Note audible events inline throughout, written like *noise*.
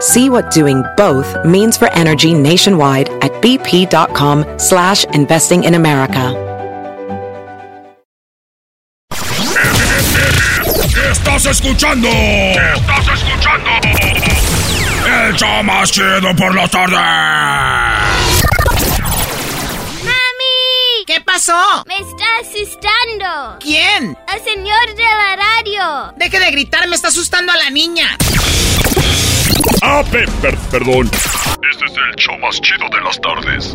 See what doing both means for energy nationwide at bp.com slash investing in America. Estás escuchando. Estás escuchando. El show más chido por la tarde. ¡Mami! ¿Qué pasó? Me está asustando. ¿Quién? El señor de la radio. Deje de gritar, me está asustando a la niña. Ah, per- per- perdón. Este es el show más chido de las tardes.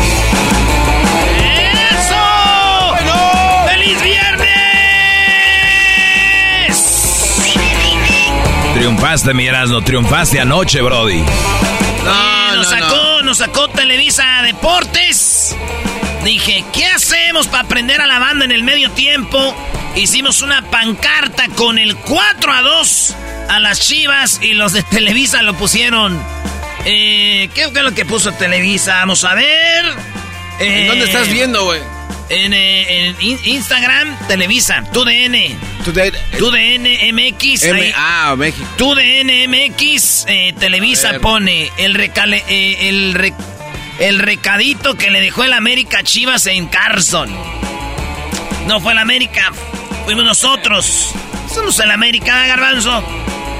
Triunfaste, mi Erasmo, triunfaste anoche, Brody. No, nos sacó, nos sacó Televisa Deportes. Dije, ¿qué hacemos para aprender a la banda en el medio tiempo? Hicimos una pancarta con el 4 a 2 a las chivas y los de Televisa lo pusieron. Eh, ¿qué, qué es lo que puso Televisa? Vamos a ver. ¿En dónde estás viendo, güey? En, eh, en Instagram, Televisa, TUDN. TUDN MX. M- ah, México. TUDN MX, eh, Televisa pone el, recale- eh, el, re- el recadito que le dejó el América Chivas en Carson. No fue el América, fuimos nosotros. Somos el América, Garbanzo.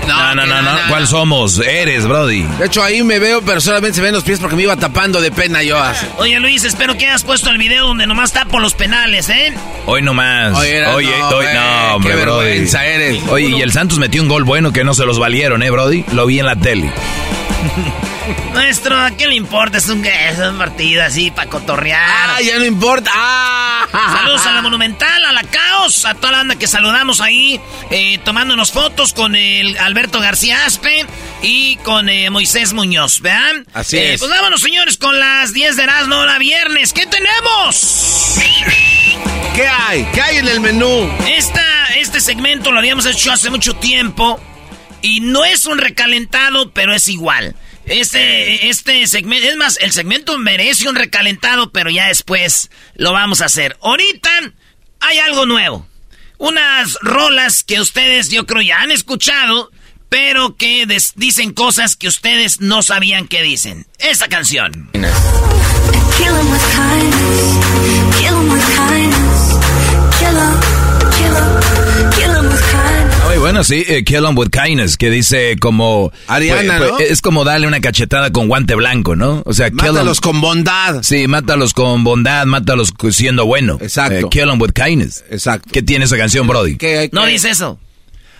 No, no, no, no. ¿Cuál somos? Eres, Brody. De hecho, ahí me veo, pero solamente se ven los pies porque me iba tapando de pena yo así. Oye, Luis, espero que hayas puesto el video donde nomás tapo los penales, ¿eh? Hoy nomás. Oye, Oye, hoy- güey, no, hombre, qué Brody. vergüenza eres. Oye, y el Santos metió un gol bueno que no se los valieron, ¿eh, Brody? Lo vi en la tele. *laughs* Maestro, ¿a qué le importa? Es un, es un partido así para cotorrear. Ah, ya no importa. Ah. Saludos a la Monumental, a la Caos, a toda la banda que saludamos ahí, eh, tomándonos fotos con el Alberto García Aspe y con eh, Moisés Muñoz, ¿vean? Así Eh, es. Pues vámonos, señores, con las 10 de Erasmo, hora viernes. ¿Qué tenemos? ¿Qué hay? ¿Qué hay en el menú? Esta, este segmento lo habíamos hecho hace mucho tiempo y no es un recalentado, pero es igual. Este, este segmento, es más, el segmento merece un recalentado, pero ya después lo vamos a hacer. Ahorita hay algo nuevo. Unas rolas que ustedes yo creo ya han escuchado, pero que dicen cosas que ustedes no sabían que dicen. Esta canción. Kill 'em with kindness. 'em. Bueno, sí, eh, Kill 'em with kindness, que dice como... Ariana, pues, ¿no? pues, Es como darle una cachetada con guante blanco, ¿no? O sea, kill 'em- Mátalos con bondad. Sí, mátalos con bondad, mátalos siendo bueno. Exacto. Eh, kill 'em with kindness. Exacto. ¿Qué tiene esa canción, Brody? ¿Qué- No dice eso.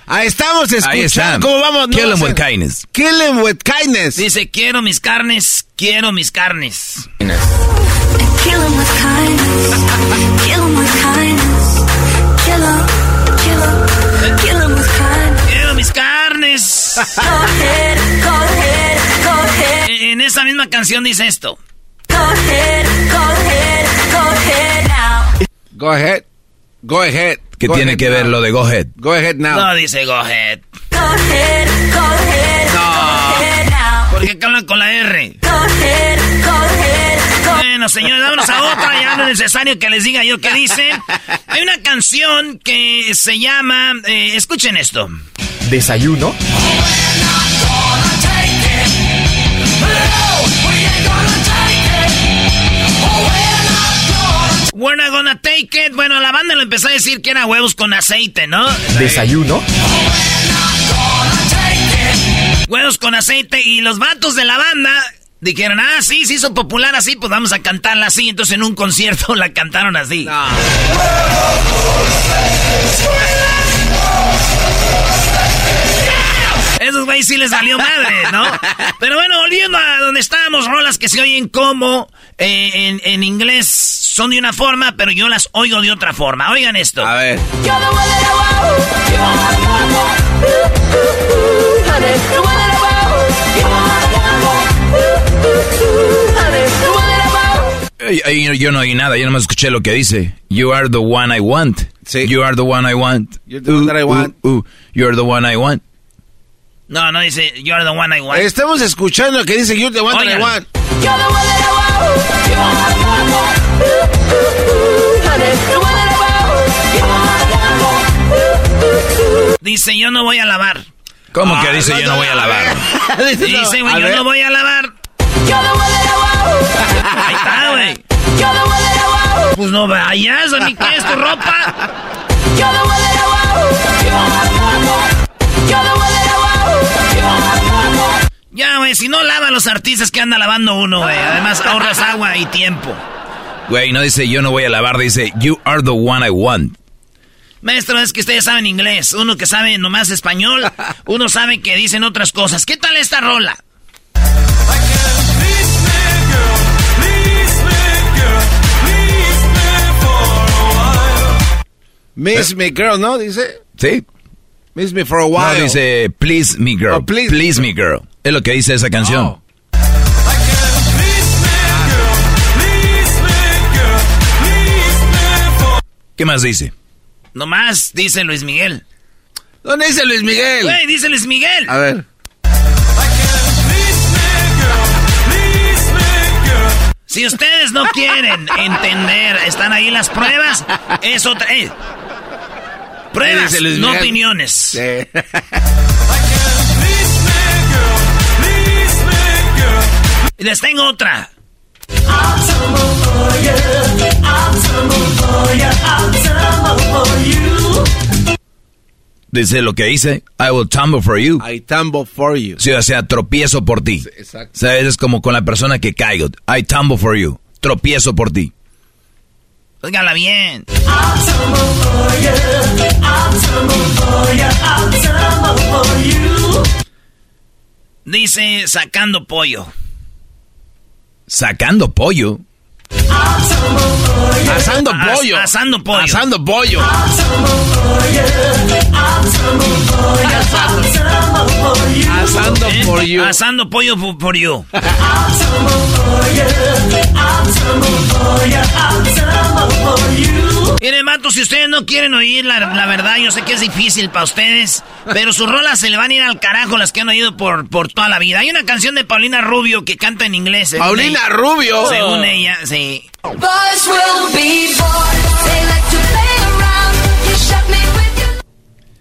Ah, estamos escuchando. Ahí está. ¿Cómo vamos? No Kill 'em sé. with kindness. Kill 'em with kindness. Dice, quiero mis carnes, quiero mis carnes. Kill 'em with kindness. Kill 'em with kindness. Carnes. Go ahead, go ahead, go ahead, En esa misma canción dice esto. go ahead, go ahead, go ahead now. Go ahead. Go ahead. ¿Qué Go tiene ahead que ver now. lo de Go Ahead? Go ahead now. No dice go ahead. Go ahead, go ahead, No. go ahead now. ¿Por qué hablan con la R? Go ahead, Bueno, señores, vámonos a otra. Ya no es necesario que les diga yo qué dicen. Hay una canción que se llama. eh, escuchen esto. Desayuno. We're not gonna take it. Bueno, la banda lo empezó a decir que era huevos con aceite, ¿no? Desayuno. Huevos con aceite. Y los vatos de la banda dijeron, ah, sí, se hizo popular así, pues vamos a cantarla así. Entonces en un concierto *laughs* la cantaron así. Esos güeyes sí les salió madre, ¿no? Pero bueno, volviendo a donde estábamos, rolas que se oyen como eh, en, en inglés son de una forma, pero yo las oigo de otra forma. Oigan esto. A ver. Yo no oí nada, yo nomás escuché lo que dice. You are the one I want. Sí. You are the one I want. You're the one that I want. Ooh, ooh, you are the one I want. No, no dice, you're the one I want. Estamos escuchando lo que dice You the one that I Oigan. want. You're the one that I want. You're the one that I want. Ooh, ooh, ooh, honey. The one that I want. You're the one that I want. Ooh, ooh, ooh. Dice, yo no voy a lavar. ¿Cómo que Ah, dice yo no voy a lavar? *laughs* Dice, Dice, güey, a yo ver. no voy a lavar. You're the one Pues no vayas, a mí qué es tu ropa. Ya, güey, si no lava los artistas que anda lavando uno, güey. Además ahorras agua y tiempo. Güey, no dice yo no voy a lavar, dice you are the one I want. Maestro, es que ustedes saben inglés. Uno que sabe nomás español, uno sabe que dicen otras cosas. ¿Qué tal esta rola? Miss me girl, ¿no? Dice. ¿Sí? Miss me for a No, while. dice please me girl. Oh, please. me girl. Es lo que dice esa canción. Oh. ¿Qué más dice? Nomás dice Luis Miguel. ¿Dónde dice Luis Miguel? Güey, dice Luis Miguel. A ver. Si ustedes no quieren entender, están ahí las pruebas, es otra. eh. Pruebas, no opiniones. Sí. *laughs* Y les tengo otra. Dice lo que dice I will tumble for you. I tumble for you. Sí, o sea, tropiezo por ti. exacto. O sea, es como con la persona que caigo. I tumble for you. Tropiezo por ti. Óigala bien. Dice sacando pollo. Sacando pollo. Asando As- pollo. asando pollo. Asando pollo. Asando ¿eh? for you. Asando pollo for, for you. Miren, mato, si ustedes no quieren oír la, la verdad, yo sé que es difícil para ustedes, pero sus rolas se le van a ir al carajo las que han oído por, por toda la vida. Hay una canción de Paulina Rubio que canta en inglés. según Paulina ella. Rubio. Según ella, sí. Boys will be bored. They like to play around. You shut me with your.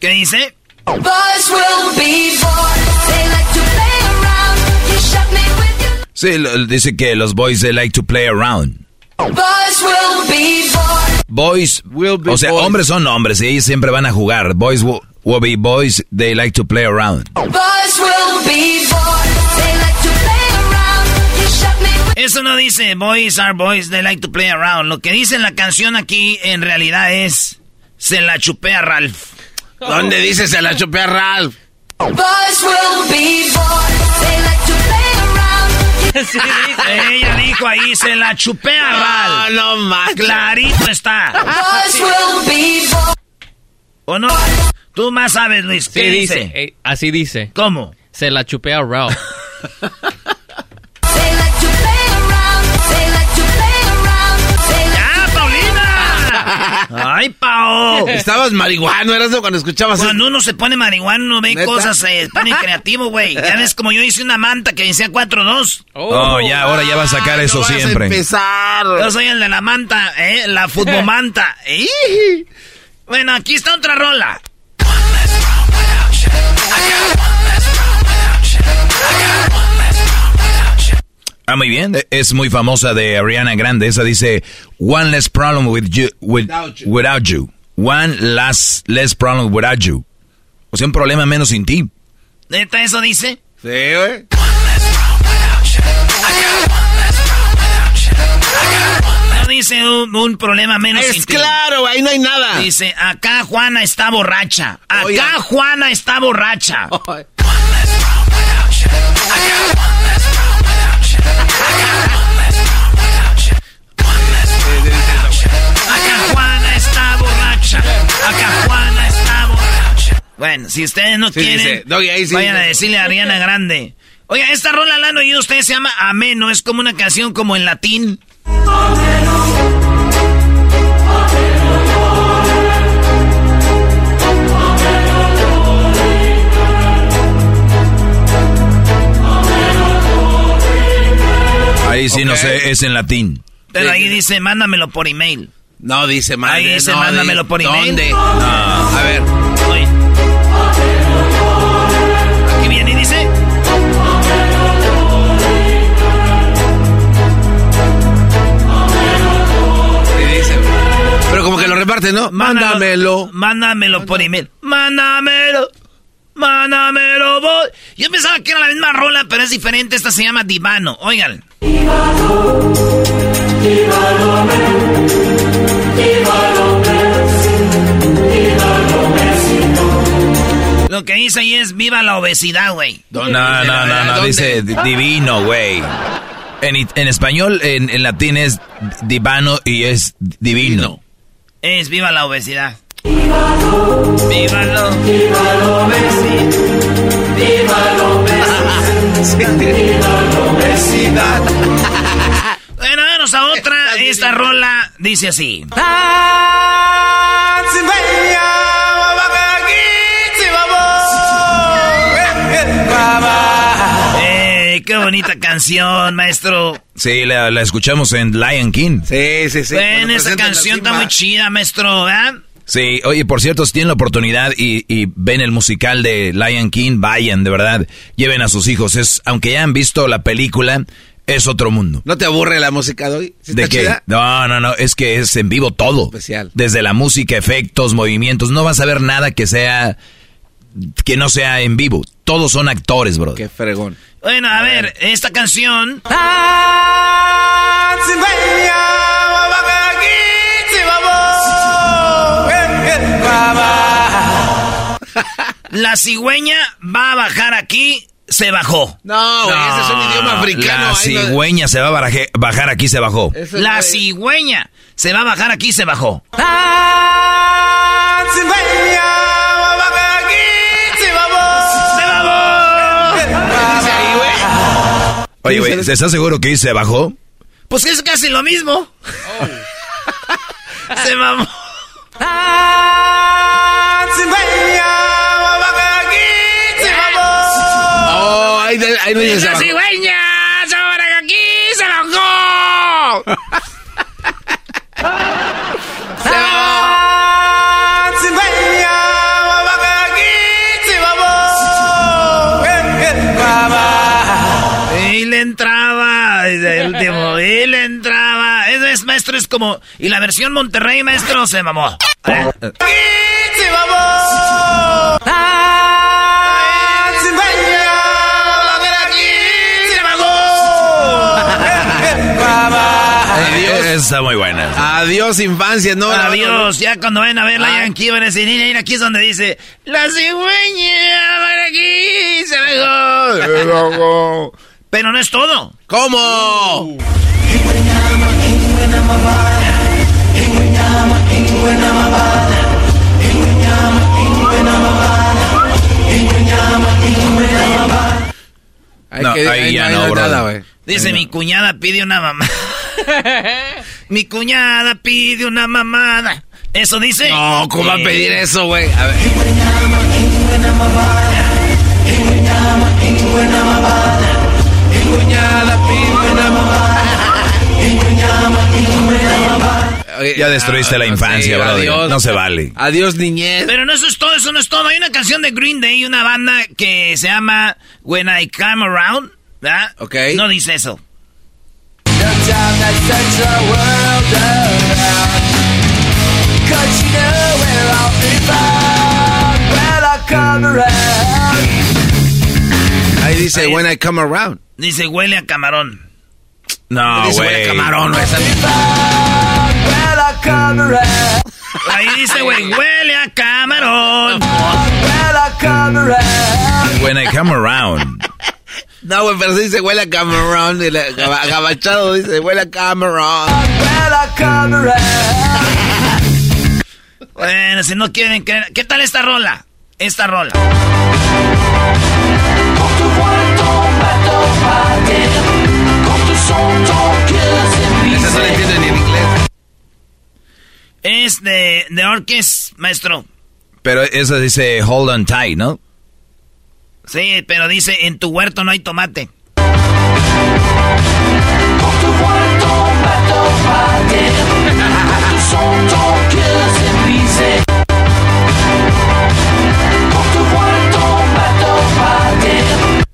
¿Qué dice? Boys will be bored. They like to play around. You shut me with your. Sí, dice que los boys they like to play around. Boys will be bored. Boys, Will be o sea, boys. hombres son hombres y ellos siempre van a jugar. Boys will, will be boys, they like to play around. Boys will be bored. They like to play around. You shut me. Eso no dice boys are boys, they like to play around. Lo que dice en la canción aquí en realidad es se la chupé a Ralph. ¿Dónde dice se la chupé a Ralph? Boys will be bored. They like to play *laughs* Ella dijo ahí se la chupé a Ralph. no más. Clarito está. ¿O no? Tú más sabes, Luis. Sí, ¿Qué dice. dice? eh, así dice. ¿Cómo? Se la chupé a Ralph. *laughs* ¡Ay, Pao! *laughs* Estabas marihuano, eras cuando escuchabas Cuando uno se pone marihuano, uno ve ¿Neta? cosas, se pone creativo, güey. Ya ves, como yo hice una manta que decía 4-2. Oh, ya, ahora ya va a sacar Ay, eso no vas a siempre. empezar. Yo soy el de la manta, ¿eh? La futbomanta. *laughs* Bueno, aquí está otra rola. Ah, muy bien. Es muy famosa de Ariana Grande. Esa dice, one less problem with you, with- Without you. without you. One less, less problem without you. O sea, un problema menos sin ti. ¿Neta eso dice? Sí, güey. No dice un, un problema menos sin Es ti. claro, ahí no hay nada. Dice, acá Juana está borracha. Acá Oiga. Juana está borracha. Acá Acá Juana está borracha. Bueno, si ustedes no Sí, quieren, dice, ahí sí. vayan a decirle a Ariana Grande. Oiga, esta rola la han oído ustedes, se llama Ameno. Es como una canción como en latín. Ahí sí, no Ok. sé, es en latín. Pero ahí dice, mándamelo por email. No dice madre. Ahí dice, no, mándamelo por email. ¿Dónde? No, a ver. Oye. Aquí viene y dice. Sí, dice. Pero como que lo reparte, ¿no? Mándamelo. Mándamelo por email. Mándamelo. Mándamelo, voy. Yo pensaba que era la misma rola, pero es diferente. Esta se llama Divano. Oigan. Lo que dice ahí es viva la obesidad, güey. No, no, no, no, dice di- divino, güey. En, español, en, en latín es divano y es divino. Es viva la obesidad. Viva lo, viva la obesidad. Viva la obesidad. Viva la obesidad. Bueno, vamos a otra. *laughs* Esta rola dice así. ¡Eh, qué bonita canción, maestro! Sí, la, la escuchamos en Lion King. Sí, sí, sí. Bueno, presentan canción está muy chida, maestro, ¿verdad? Sí, oye, por cierto, si tienen la oportunidad y, y ven el musical de Lion King, vayan, de verdad, lleven a sus hijos. Es, aunque ya han visto la película, es otro mundo. ¿No te aburre la música de hoy? ¿Sí ¿De qué? chida? No, no, no, es que es en vivo todo. Especial. Desde la música, efectos, movimientos, no vas a ver nada que sea que no sea en vivo. Todos son actores, bro. Qué fregón. Bueno, a ver, esta canción. La cigüeña va a bajar aquí, se bajó. No, güey, ese es un idioma africano. La no- cigüeña se va a baraje- bajar aquí, se bajó. Eso La de- cigüeña se va a bajar aquí, se bajó. ¡Se Oye, güey, se- ¿estás seguro que se bajó? Pues es casi lo mismo. se mamó. Oh, ahí, ahí no se La cigüeña se va a bajar aquí, se bajó. *laughs* y le entraba. Eso es, maestro, es como. Y la versión Monterrey, maestro, se mamó. Adiós. Eh, Está muy buena. Adiós, infancia, no. no, no, no. Adiós, ya cuando vayan a ver la Ah. Yankee van a decir, mira, mira, aquí es donde dice, la cigüeña, van aquí, se bajó. Pero no es todo. ¿Cómo? Hay No, ahí ya no, nada, güey. Dice, mi cuñada pide una mamada. *laughs* mi cuñada pide una mamada. ¿Eso dice? No, ¿cómo va a pedir eso, güey? A ver. Oye, Ya destruiste la no, infancia, sí, brother. adiós. No se vale. Adiós, niñez. Pero no eso es todo, eso no es todo. Hay una canción de Green Day, una banda que se llama When I Come Around, ¿verdad? Ok. No dice eso. Ahí dice, when I come around. Dice huele a camarón. No, dice, huele a güey. Camarón, Ahí dice, güey, huele a camarón. When I come around. No, güey, pero sí dice, huele a camarón. y la- gaba- Agabachado dice, huele a camarón. Bueno, si no quieren creer. ¿Qué tal esta rola? Esta rola. Esa no Es de, de Orquest, maestro. Pero eso dice hold on tight, ¿no? Sí, pero dice, en tu huerto no hay tomate.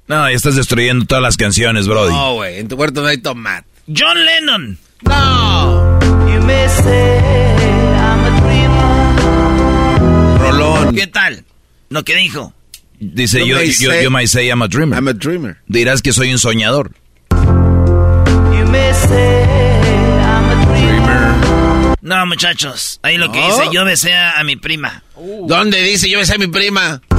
No, estás destruyendo todas las canciones, Brody. No, güey, en tu huerto no hay tomate. John Lennon. No. Rolón. ¿Qué tal? Lo que dijo. Dice, You yo, may yo, say- yo might say I'm a dreamer. I'm a dreamer. Dirás que soy un soñador. No, muchachos. Ahí lo que dice, yo besé a, a mi prima. ¿Dónde dice yo besé a mi prima? *laughs*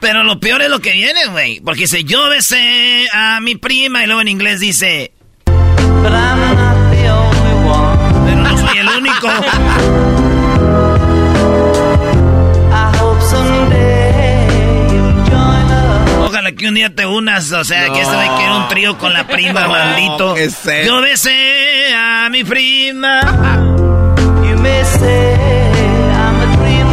Pero lo peor es lo que viene, güey. Porque dice, yo besé a mi prima y luego en inglés dice... Pero no soy el único. Ojalá que un día te unas, o sea, que este güey quiere un trío con la prima, No, maldito. Yo besé a mi prima.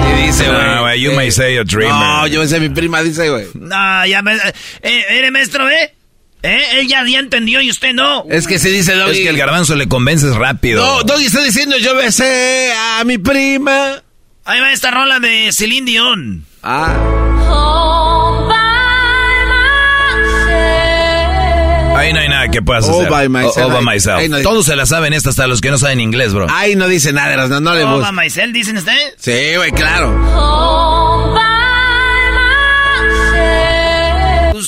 Y dice, güey. No, güey, you eh, may say a dreamer. No, yo besé a mi prima, dice, güey. No, ya me... Eh, ¿Eres maestro, eh? ¿Eh? Él ya, ya entendió y usted no. Es que se dice, Es Doggy. que el garbanzo le convences rápido. No, Doggy está diciendo yo besé a mi prima. Ahí va esta rola de Celine Dion. Ah. Ahí no hay nada que puedas All hacer. by myself. All by myself. no hay- Todos se la saben esta hasta los que no saben inglés, bro. Ahí no dice nada, no, no le Oh, busques. Maisel, dicen ustedes. Sí, güey, claro. Pues,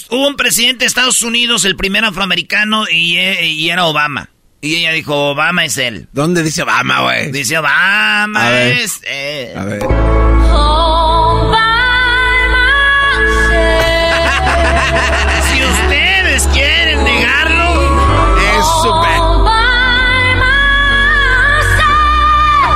hubo un presidente de Estados Unidos, el primer afroamericano, y, eh, y era Obama. Y ella dijo, Obama es él. ¿Dónde dice Obama, güey? Dice, Obama A ver. es él. A ver. *laughs* Si ustedes quieren negarlo, Es súper.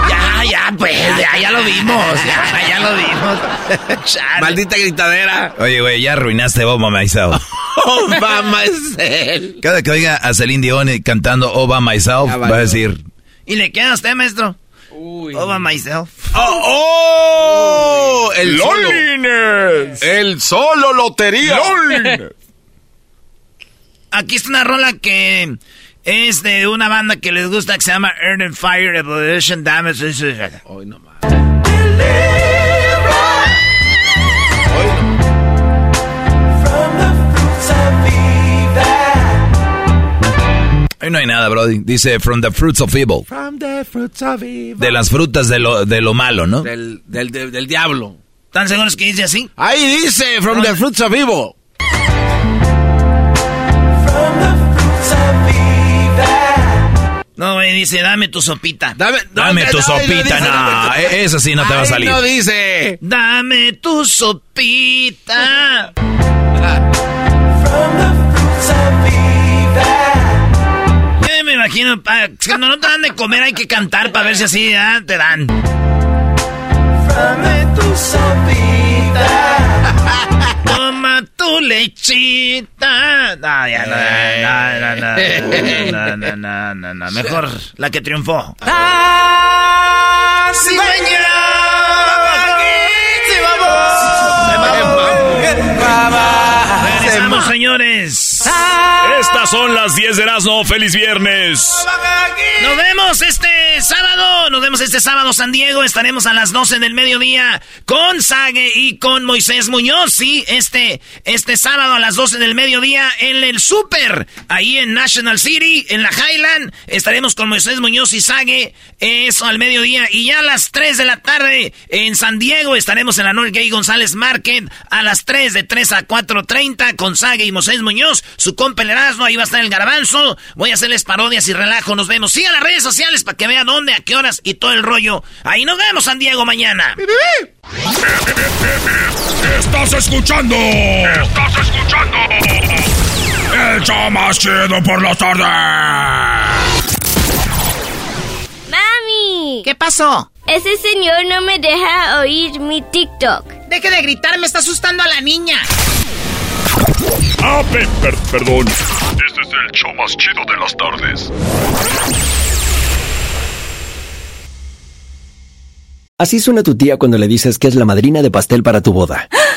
ya, ya, pues, ya, ya lo vimos, ya, ya lo. *laughs* Chale. Maldita gritadera. Oye, güey, ya arruinaste Obama Myself. *laughs* Obama es él. Cada que oiga a Celine Dion cantando Obama Myself, va a decir... ¿Y le queda a usted, maestro? Obama myself. ¡Oh! oh el solo. El solo lotería. *laughs* Aquí está una rola que es de una banda que les gusta que se llama Earth and Fire Evolution Damage. Hoy no más. Ahí no hay nada, Brody. Dice, from the fruits of evil. From the fruits of evil. De las frutas de lo, de lo malo, ¿no? Del, del, del, del diablo. ¿Están seguros que dice así? Ahí dice, from the fruits of evil. No, güey, dice, dame tu sopita. Dame, Dame no, tu no, sopita, dice, no. dame tu- e- Esa sí no te va a salir. no dice. Dame tu sopita. Yo me cuando no te dan de comer hay que cantar para ver si así te dan. Tu sopita. Toma tu lechita. No, ya, no, no, no, no, Mejor la que triunfó. Ah, sí, sí, vamos. Señores. Ah, estas son las 10 de Erasmo. ¡Feliz viernes! Nos vemos este sábado. Nos vemos este sábado, San Diego. Estaremos a las 12 del mediodía con Sage y con Moisés Muñoz. Sí, este, este sábado a las 12 del mediodía en el Super. Ahí en National City, en la Highland. Estaremos con Moisés Muñoz y Sage. Eso al mediodía. Y ya a las 3 de la tarde en San Diego estaremos en la Norgay González Market. A las 3 de 3 a 4.30 con Sage y Moisés Muñoz. Su compa Erasmo, ahí va a estar el garbanzo. Voy a hacerles parodias y relajo. Nos vemos. Sigan las redes sociales para que vean dónde, a qué horas y todo el rollo. Ahí nos vemos, San Diego, mañana. Estás escuchando. Estás escuchando. El show más chido por la tarde. ¡Mami! ¿Qué pasó? Ese señor no me deja oír mi TikTok. Deje de gritar, me está asustando a la niña. Ah, pe- per- perdón. Este es el show más chido de las tardes. Así suena tu tía cuando le dices que es la madrina de pastel para tu boda. *gasps* *gasps*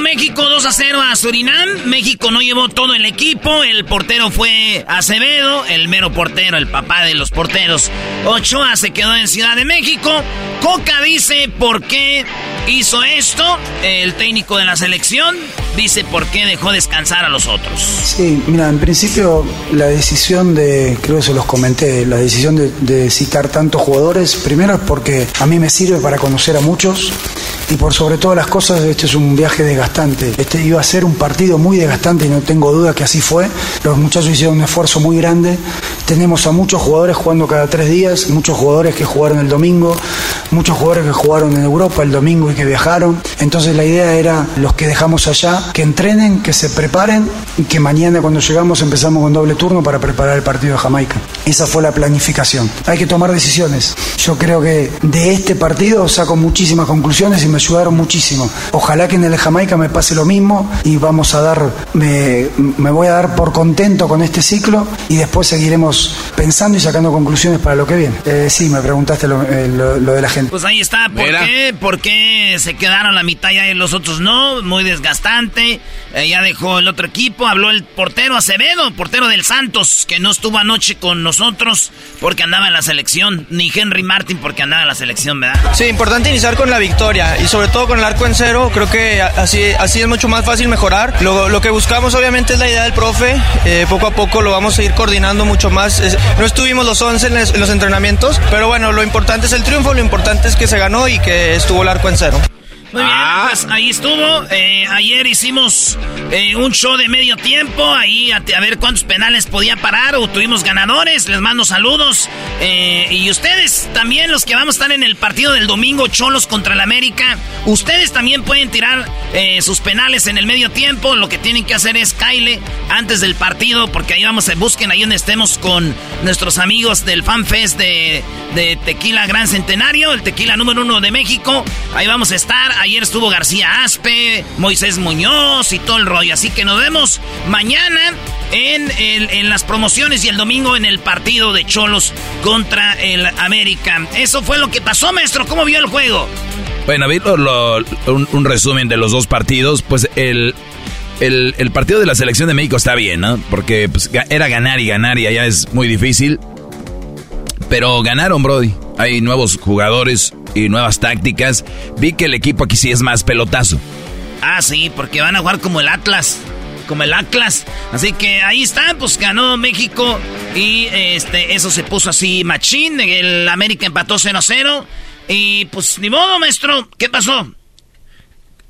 México 2 a 0 a Surinam. México no llevó todo el equipo. El portero fue Acevedo, el mero portero, el papá de los porteros. Ochoa se quedó en Ciudad de México. Coca dice por qué hizo esto. El técnico de la selección dice por qué dejó descansar a los otros. Sí, mira, en principio la decisión de, creo que se los comenté, la decisión de, citar tantos jugadores, primero es porque a mí me sirve para conocer a muchos y por sobre todas las cosas este es un viaje desgastante. Este iba a ser un partido muy desgastante y no tengo duda que así fue. Los muchachos hicieron un esfuerzo muy grande. Tenemos a muchos jugadores jugando cada tres días, muchos jugadores que jugaron el domingo, muchos jugadores que jugaron en Europa el domingo y que viajaron. Entonces la idea era los que dejamos allá, que entrenen, que se preparen y que mañana cuando llegamos empezamos con doble turno para preparar el partido de Jamaica. Esa fue la planificación. Hay que tomar decisiones. Yo creo que de este partido saco muchísimas conclusiones y me ayudaron muchísimo. Ojalá que en el Jamaica me pase lo mismo y vamos a dar, me, me voy a dar por contento con este ciclo y después seguiremos pensando y sacando conclusiones para lo que viene. Eh, sí, me preguntaste lo, eh, lo- lo de la gente. Pues ahí está, ¿por Mira. qué? ¿Por qué se quedaron la mitad ya y los otros no? Muy desgastante. Eh, ya dejó el otro equipo, habló el portero Acevedo, portero del Santos, que no estuvo anoche con nosotros porque andaba en la selección, ni Henry Martin porque andaba en la selección, ¿verdad? Sí, importante iniciar con la victoria y sobre todo con el arco en cero. Creo que así, es mucho más fácil mejorar. Lo, lo que buscamos obviamente es la idea del profe. Eh, poco a poco lo vamos a ir coordinando mucho más. No estuvimos los 11 en, en los entrenamientos, pero bueno, lo importante es el triunfo, lo importante es que se ganó y que estuvo el arco en cero. Muy bien, Ah. pues ahí estuvo. Eh, ayer hicimos eh, un show de medio tiempo, ahí a, a ver cuántos penales podía parar o tuvimos ganadores. Les mando saludos. Eh, y ustedes también, los que vamos a estar en el partido del domingo, Cholos contra el América, ustedes también pueden tirar eh, sus penales en el medio tiempo. Lo que tienen que hacer es Kyle antes del partido, porque ahí vamos, a busquen ahí donde estemos con nuestros amigos del Fan Fest de, de Tequila Gran Centenario, el tequila número uno de México. Ahí vamos a estar. Ayer estuvo García Aspe, Moisés Muñoz y todo el rollo. Así que nos vemos mañana en, el- en las promociones y el domingo en el partido de Cholos contra el América. Eso fue lo que pasó, maestro. ¿Cómo vio el juego? Bueno, un, un resumen de los dos partidos. Pues el, partido de la selección de México está bien, ¿no? Porque pues, era ganar y ganar y allá es muy difícil. Pero ganaron, Brody. Hay nuevos jugadores y nuevas tácticas. Vi que el equipo aquí sí es más pelotazo. Ah, sí, porque van a jugar como el Atlas. Como el Atlas. Así que ahí está, pues ganó México. Y este, eso se puso así machín. El América empató 0-0. Y pues ni modo, maestro. ¿Qué pasó?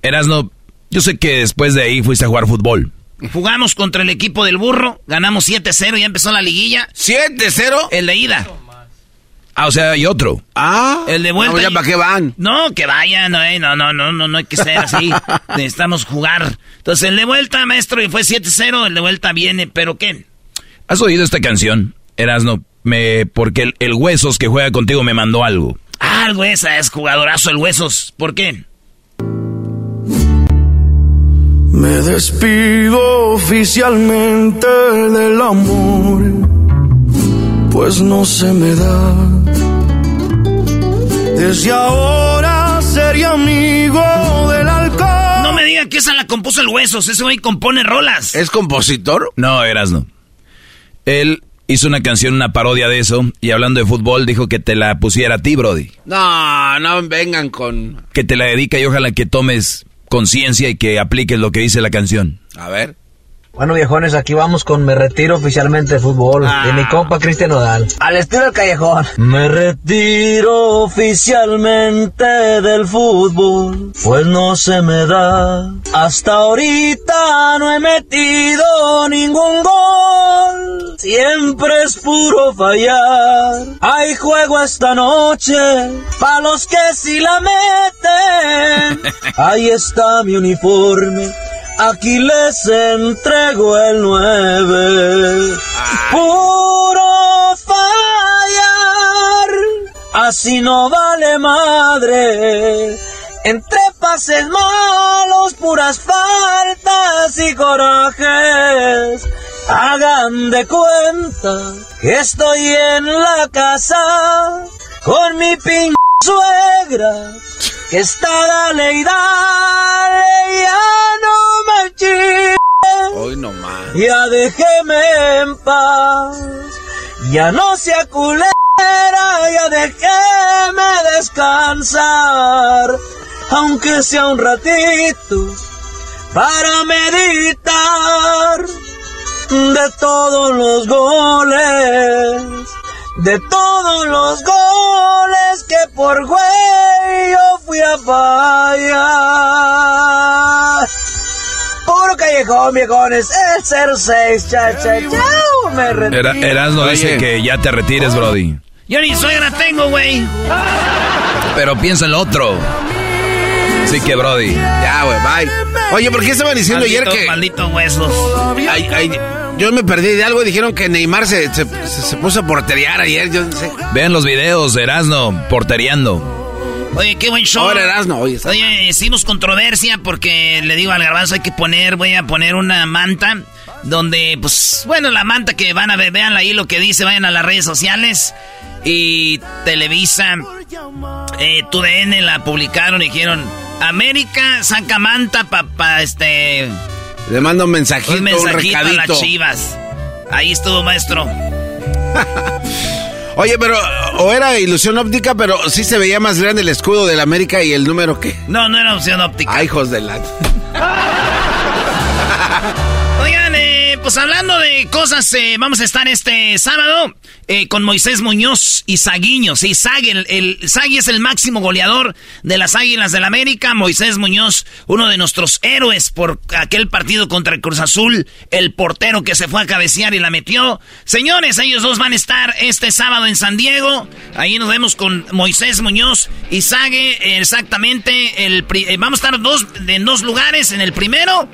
Erasno, yo sé que después de ahí fuiste a jugar fútbol. Jugamos contra el equipo del burro. Ganamos 7-0. Ya empezó la liguilla. ¿7-0? El de ida. Ah, o sea, hay otro. Ah. El de vuelta. No, ya para qué van. No, que vayan, no, eh, no, no, no, no, no hay que ser así. *laughs* Necesitamos jugar. Entonces, el de vuelta, maestro, y fue 7-0, el de vuelta viene, pero ¿qué? ¿Has oído esta canción, Erasno? Me, porque el, el Huesos que juega contigo me mandó algo. Ah, el Huesa es jugadorazo, el Huesos. ¿Por qué? Me despido oficialmente del amor, pues no se me da. Desde ahora sería amigo del alcohol. No me digan que esa la compuso el Huesos, ese güey compone rolas. ¿Es compositor? No, Erasno. Él hizo una canción, una parodia de eso, y hablando de fútbol dijo que te la pusiera a ti, Brody. No, no vengan con... Que te la dedica y ojalá que tomes conciencia y que apliques lo que dice la canción. A ver. Bueno, viejones, aquí vamos con Me retiro oficialmente de fútbol. De mi compa Cristian Nodal. Al estilo del callejón. Me retiro oficialmente del fútbol. Pues no se me da. Hasta ahorita no he metido ningún gol. Siempre es puro fallar. Hay juego esta noche. Pa' los que sí la meten. *laughs* Ahí está mi uniforme. Aquí les entrego el 9. Puro fallar. Así no vale madre. Entre pases malos, puras faltas y corajes. Hagan de cuenta que estoy en la casa con mi pin suegra que está dale y dale, ya no me chille, Hoy nomás. ya déjeme en paz, ya no sea culera, ya déjeme descansar, aunque sea un ratito, para meditar de todos los goles de todos los goles que por güey yo fui a fallar. Puro callejón, viejones, el 06, cha, cha, chao, me retiro. Era, Erasno dice que ya te retires, Brody. Yo ni suegra tengo, güey. Pero piensa en lo otro. Así que, Brody. Ya, güey, bye. Oye, ¿por qué estaban diciendo Maldito- ayer que... Maldito Huesos. Ay, ay, yo me perdí de algo. Dijeron que Neymar se, se, se- se puso a porterear ayer. Yo no sé. Vean los videos de Erasno porteriando. Oye, qué buen show. Ahora Erasmo, oye. Oye, hicimos controversia porque le digo al garbanzo hay que poner, voy a poner una manta donde, pues, bueno, la manta que van a ver, vean ahí lo que dice, vayan a las redes sociales y Televisa, eh, TUDN la publicaron y dijeron, América saca manta para, este, Le mando un mensajito, un un, mensajito a recadito. las chivas. Ahí estuvo, maestro. *laughs* Oye, pero o era ilusión óptica, pero sí se veía más grande el escudo del América y el número que. No, no era opción óptica. Ay, hijos de la. *laughs* Pues hablando de cosas, eh, vamos a estar este sábado eh, con Moisés Muñoz y Saguiño. Sí, el, el es el máximo goleador de las Águilas del la América. Moisés Muñoz, uno de nuestros héroes por aquel partido contra el Cruz Azul, el portero que se fue a cabecear y la metió. Señores, ellos dos van a estar este sábado en San Diego. Ahí nos vemos con Moisés Muñoz y Sague. Exactamente, el, eh, vamos a estar dos, en dos lugares. En el primero,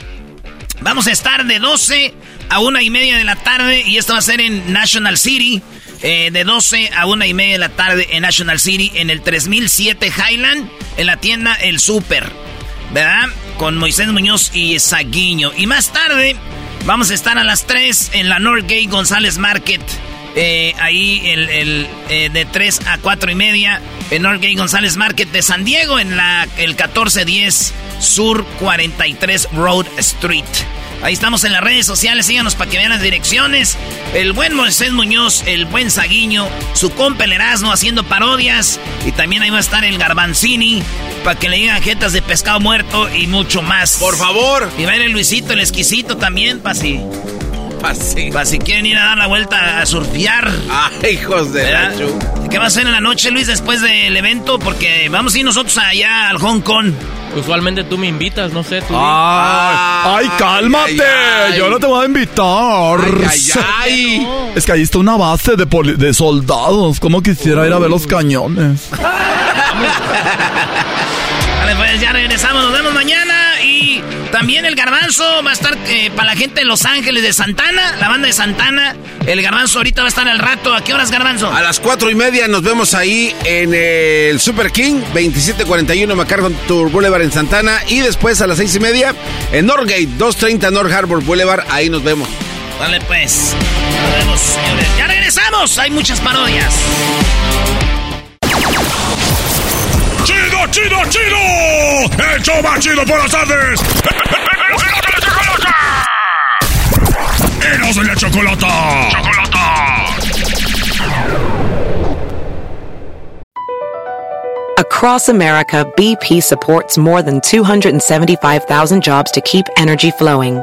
vamos a estar de 12 a una y media de la tarde y esto va a ser en National City. Eh, de 12 a una y media de la tarde en National City, en el 3007 Highland, en la tienda El Super, ¿verdad? Con Moisés Muñoz y Saguiño. Y más tarde, vamos a estar a las 3 en la Northgate González Market. Eh, ahí el, eh, de 3 a 4 y media en Northgate González Market de San Diego en la, el 1410 Sur 43 Road Street. Ahí estamos en las redes sociales, síganos para que vean las direcciones. El buen Moisés Muñoz, el buen Saguiño, su compa el Erasmo haciendo parodias. Y también ahí va a estar el Garbanzini para que le digan jetas de pescado muerto y mucho más. Por favor. Y va a ir el Luisito, el exquisito también, para si. Para si quieren ir a dar la vuelta a surfear. Ay, hijos de la ¿Qué va a hacer en la noche, Luis, después del evento? Porque vamos a ir nosotros allá al Hong Kong. Usualmente tú me invitas, no sé. Tú ay, cálmate. Yo no te voy a invitar. *laughs* *laughs* Es que ahí está una base de, de soldados. ¿Cómo quisiera ir a ver los cañones? vale, pues ya regresamos. Nos vemos mañana. También el garbanzo va a estar eh, para la gente de Los Ángeles de Santana, la banda de Santana. El garbanzo ahorita va a estar al rato. ¿A qué horas, garbanzo? A las cuatro y media nos vemos ahí en el Super King, 2741 MacArthur Tour Boulevard en Santana. Y después a las seis y media en Northgate, 230 North Harbor Boulevard. Ahí nos vemos. Dale pues. Nos vemos, señores. Ya regresamos. Hay muchas parodias. ¡Chido, chido! ¡El show más chido por las tardes! ¡Eros de la chocolata! ¡Chocolata! Across America, BP supports more than 275,000 jobs to keep energy flowing.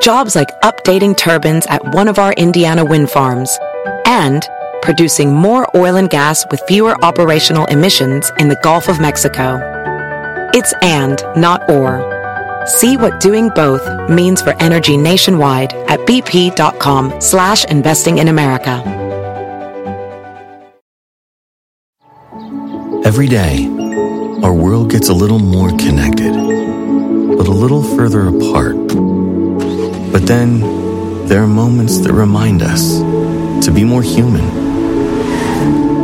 Jobs like updating turbines at one of our Indiana wind farms and producing more oil and gas with fewer operational emissions in the Gulf of Mexico. It's and, not or. See what doing both means for energy nationwide at bp.com slash investing in America. Every day, our world gets a little more connected, but a little further apart. But then, there are moments that remind us to be more human.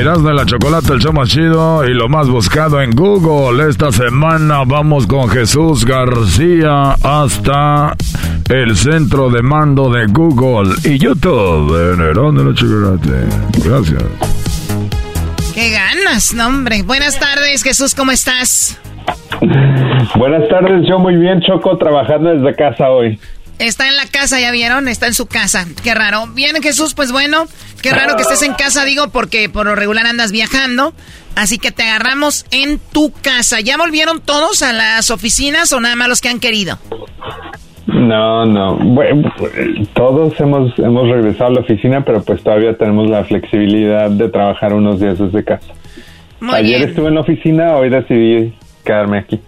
Eras de la chocolate, el show más chido y lo más buscado en Google. Esta semana vamos con Jesús García hasta el centro de mando de Google y YouTube en Eras de la chocolate. Gracias. ¡Qué ganas, no, hombre! Buenas tardes, Jesús, ¿cómo estás? Buenas tardes, yo muy bien, Choco, trabajando desde casa hoy. Está en la casa, ¿ya vieron? Está en su casa. Qué raro. Bien, Jesús, pues bueno, qué raro que estés en casa, digo, porque por lo regular andas viajando. Así que te agarramos en tu casa. ¿Ya volvieron todos a las oficinas o nada más los que han querido? No, no. Bueno, todos hemos, hemos regresado a la oficina, pero pues todavía tenemos la flexibilidad de trabajar unos días desde casa. Ayer estuve en la oficina, hoy decidí quedarme aquí.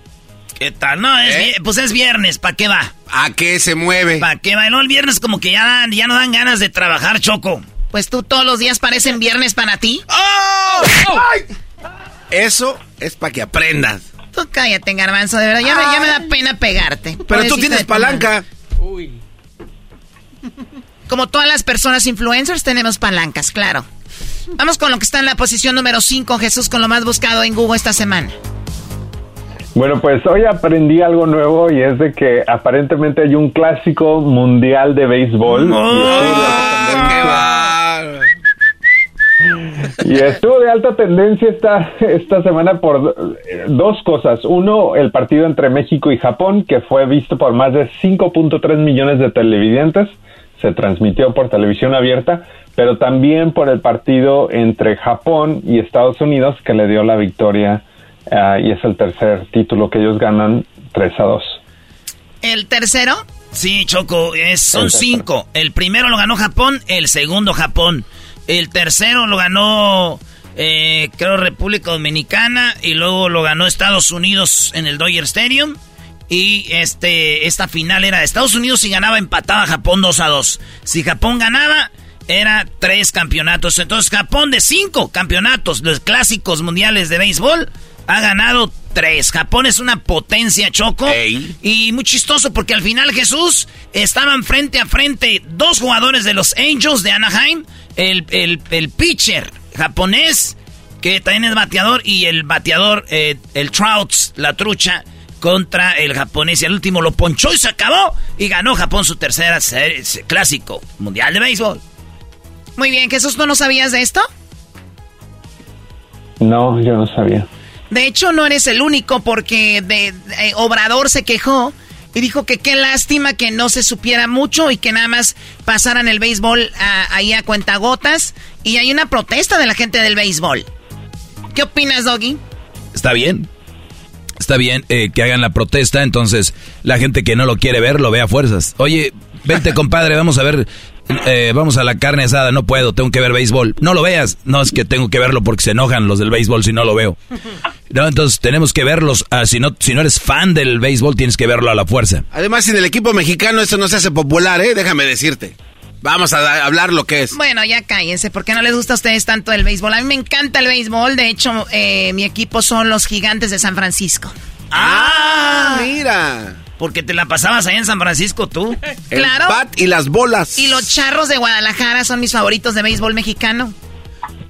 ¿Qué tal? No, es ¿Eh? pues es viernes, ¿para qué va? ¿A qué se mueve? ¿Para qué va? No, el viernes como que ya, dan- ya no dan ganas de trabajar, Choco. Pues tú todos los días parecen viernes para ti. ¡Oh! ¡Ay! Eso es para que aprendas. Tú cállate, garbanzo, de verdad. Ya, me, ya me da pena pegarte. Pero tú tienes palanca. Como todas las personas influencers, tenemos palancas, claro. Vamos con lo que está en la posición número 5, Jesús, con lo más buscado en Google esta semana. Bueno, pues hoy aprendí algo nuevo y es de que aparentemente hay un clásico mundial de béisbol. Y estuvo de alta tendencia esta, esta semana por dos cosas. Uno, el partido entre México y Japón, que fue visto por más de 5.3 millones de televidentes. Se transmitió por televisión abierta, pero también por el partido entre Japón y Estados Unidos, que le dio la victoria ah, y es el tercer título que ellos ganan 3 a 2. ¿El tercero? Sí, Choco, es, son cinco. El primero lo ganó Japón, el segundo Japón. El tercero lo ganó, eh, creo, República Dominicana. Y luego lo ganó Estados Unidos en el Dodger Stadium. Y este, esta final era de Estados Unidos si ganaba empataba Japón 2 a 2. Si Japón ganaba, era tres campeonatos. Entonces Japón de cinco campeonatos, los clásicos mundiales de béisbol, ha ganado tres. Japón es una potencia, Choco. Y muy chistoso porque al final Jesús estaban frente a frente dos jugadores de los Angels de Anaheim. El, el, el pitcher japonés, que también es bateador, y el bateador, eh, el Trouts, la trucha, contra el japonés. Y al último lo ponchó y se acabó. Y ganó Japón su tercera serie, clásico mundial de béisbol. Muy bien, Jesús, ¿tú no sabías de esto? No, yo no sabía. De hecho, no eres el único porque de, eh, Obrador se quejó y dijo que qué lástima que no se supiera mucho y que nada más pasaran el béisbol a- ahí a cuentagotas. Y hay una protesta de la gente del béisbol. ¿Qué opinas, Doggy? Está bien. Está bien eh, que hagan la protesta, entonces la gente que no lo quiere ver lo ve a fuerzas. Oye, vente *laughs* compadre, vamos a ver, eh, vamos a la carne asada, no puedo, tengo que ver béisbol. No lo veas, no es que tengo que verlo porque se enojan los del béisbol si no lo veo. *laughs* No, entonces tenemos que verlos, ah, si, no, si no eres fan del béisbol tienes que verlo a la fuerza. Además, sin el equipo mexicano esto no se hace popular, ¿eh? Déjame decirte. Vamos a hablar lo que es. Bueno, ya cállense, ¿por qué no les gusta a ustedes tanto el béisbol? A mí me encanta el béisbol, de hecho, eh, mi equipo son los gigantes de San Francisco. ¡Ah! Mira. Porque te la pasabas ahí en San Francisco tú. Claro. bat y las bolas. Y los charros de Guadalajara son mis favoritos de béisbol mexicano.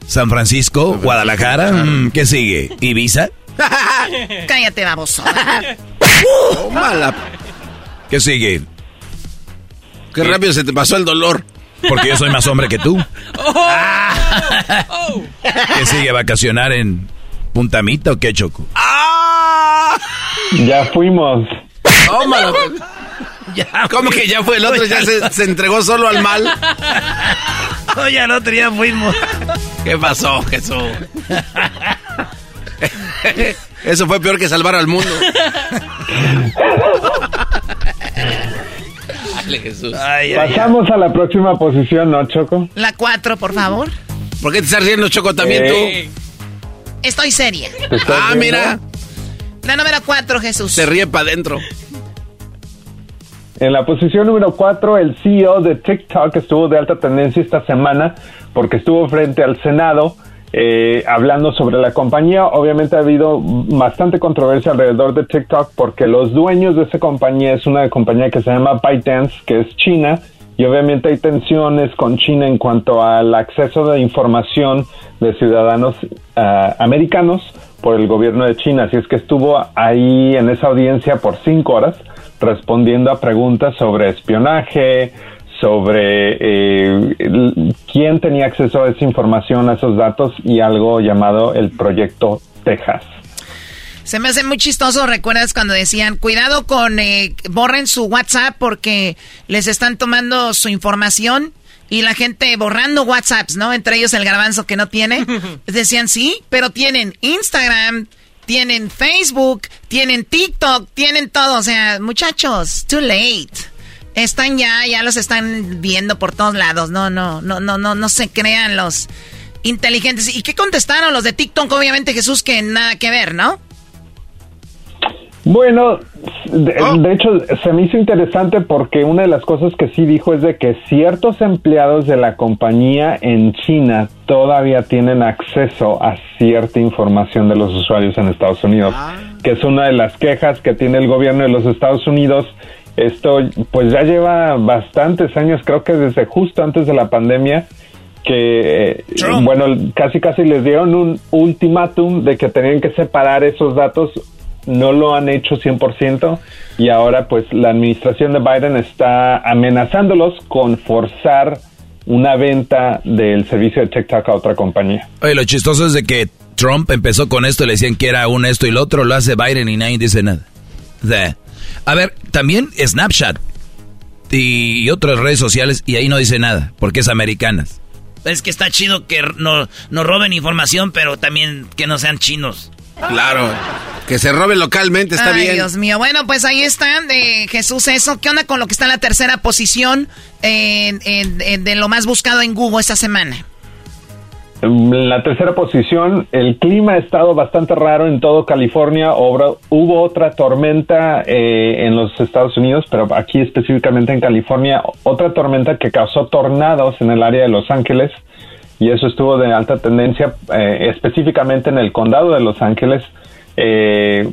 San Francisco, Guadalajara, mm, ¿qué sigue? ¿Ibiza? *laughs* Cállate, baboso. *laughs* Tómala. ¿Qué sigue? Qué rápido se te pasó el dolor. Porque yo soy más hombre que tú. *laughs* ¿Qué sigue? ¿Vacacionar en Punta Mita o qué, Choco? Ya fuimos. Tómala. *laughs* ¿Cómo que ya fue el otro? Ya se, se entregó solo al mal. Oye, al otro día fuimos. ¿Qué pasó, Jesús? Eso fue peor que salvar al mundo. Dale, Jesús. Pasamos a la próxima posición, ¿no, Choco? La 4, por favor. ¿Por qué te estás riendo, Choco, también Eh. Estoy seria. ¿Te estás Ah, riendo? mira. La número 4, Jesús. Se ríe para adentro. En la posición número 4, el CEO de TikTok estuvo de alta tendencia esta semana porque estuvo frente al Senado eh, hablando sobre la compañía. Obviamente ha habido bastante controversia alrededor de TikTok porque los dueños de esa compañía es una compañía que se llama ByteDance, que es China, y obviamente hay tensiones con China en cuanto al acceso de información de ciudadanos ah, americanos por el gobierno de China. Así es que estuvo ahí en esa audiencia por cinco horas respondiendo a preguntas sobre espionaje, sobre eh, quién tenía acceso a esa información, a esos datos y algo llamado el Proyecto Texas. Se me hace muy chistoso, ¿recuerdas cuando decían, cuidado con, eh, borren su WhatsApp porque les están tomando su información? Y la gente borrando WhatsApps, ¿no? Entre ellos el garbanzo que no tiene. *laughs* Decían, sí, pero tienen Instagram, tienen Facebook, tienen TikTok, tienen todo. O sea, muchachos, too late. Están ya, ya los están viendo por todos lados. No, no, no, no, no, no se crean los inteligentes. ¿Y qué contestaron los de TikTok? Obviamente, Jesús, que nada que ver, ¿no? Bueno, de, hecho se me hizo interesante porque una de las cosas que sí dijo es de que ciertos empleados de la compañía en China todavía tienen acceso a cierta información de los usuarios en Estados Unidos, que es una de las quejas que tiene el gobierno de los Estados Unidos. Esto pues ya lleva bastantes años, creo que desde justo antes de la pandemia, que eh, bueno, casi casi les dieron un ultimátum de que tenían que separar esos datos no lo han hecho 100% y ahora pues la administración de Biden está amenazándolos con forzar una venta del servicio de TikTok a otra compañía. Oye, lo chistoso es de que Trump empezó con esto, le decían que era un esto y lo otro, lo hace Biden y nadie dice nada. A ver, también Snapchat y otras redes sociales y ahí no dice nada, porque es americanas. Es que está chido que no, no roben información, pero también que no sean chinos. Claro. Que se robe localmente, está Ay, bien. Dios mío. Bueno, pues ahí están de Jesús eso. ¿Qué onda con lo que está en la tercera posición de lo más buscado en Google esta semana? En la tercera posición, el clima ha estado bastante raro en todo California. hubo otra tormenta eh, en los Estados Unidos, pero aquí específicamente en California, otra tormenta que causó tornados en el área de Los Ángeles y eso estuvo de alta tendencia eh, específicamente en el condado de Los Ángeles. Eh,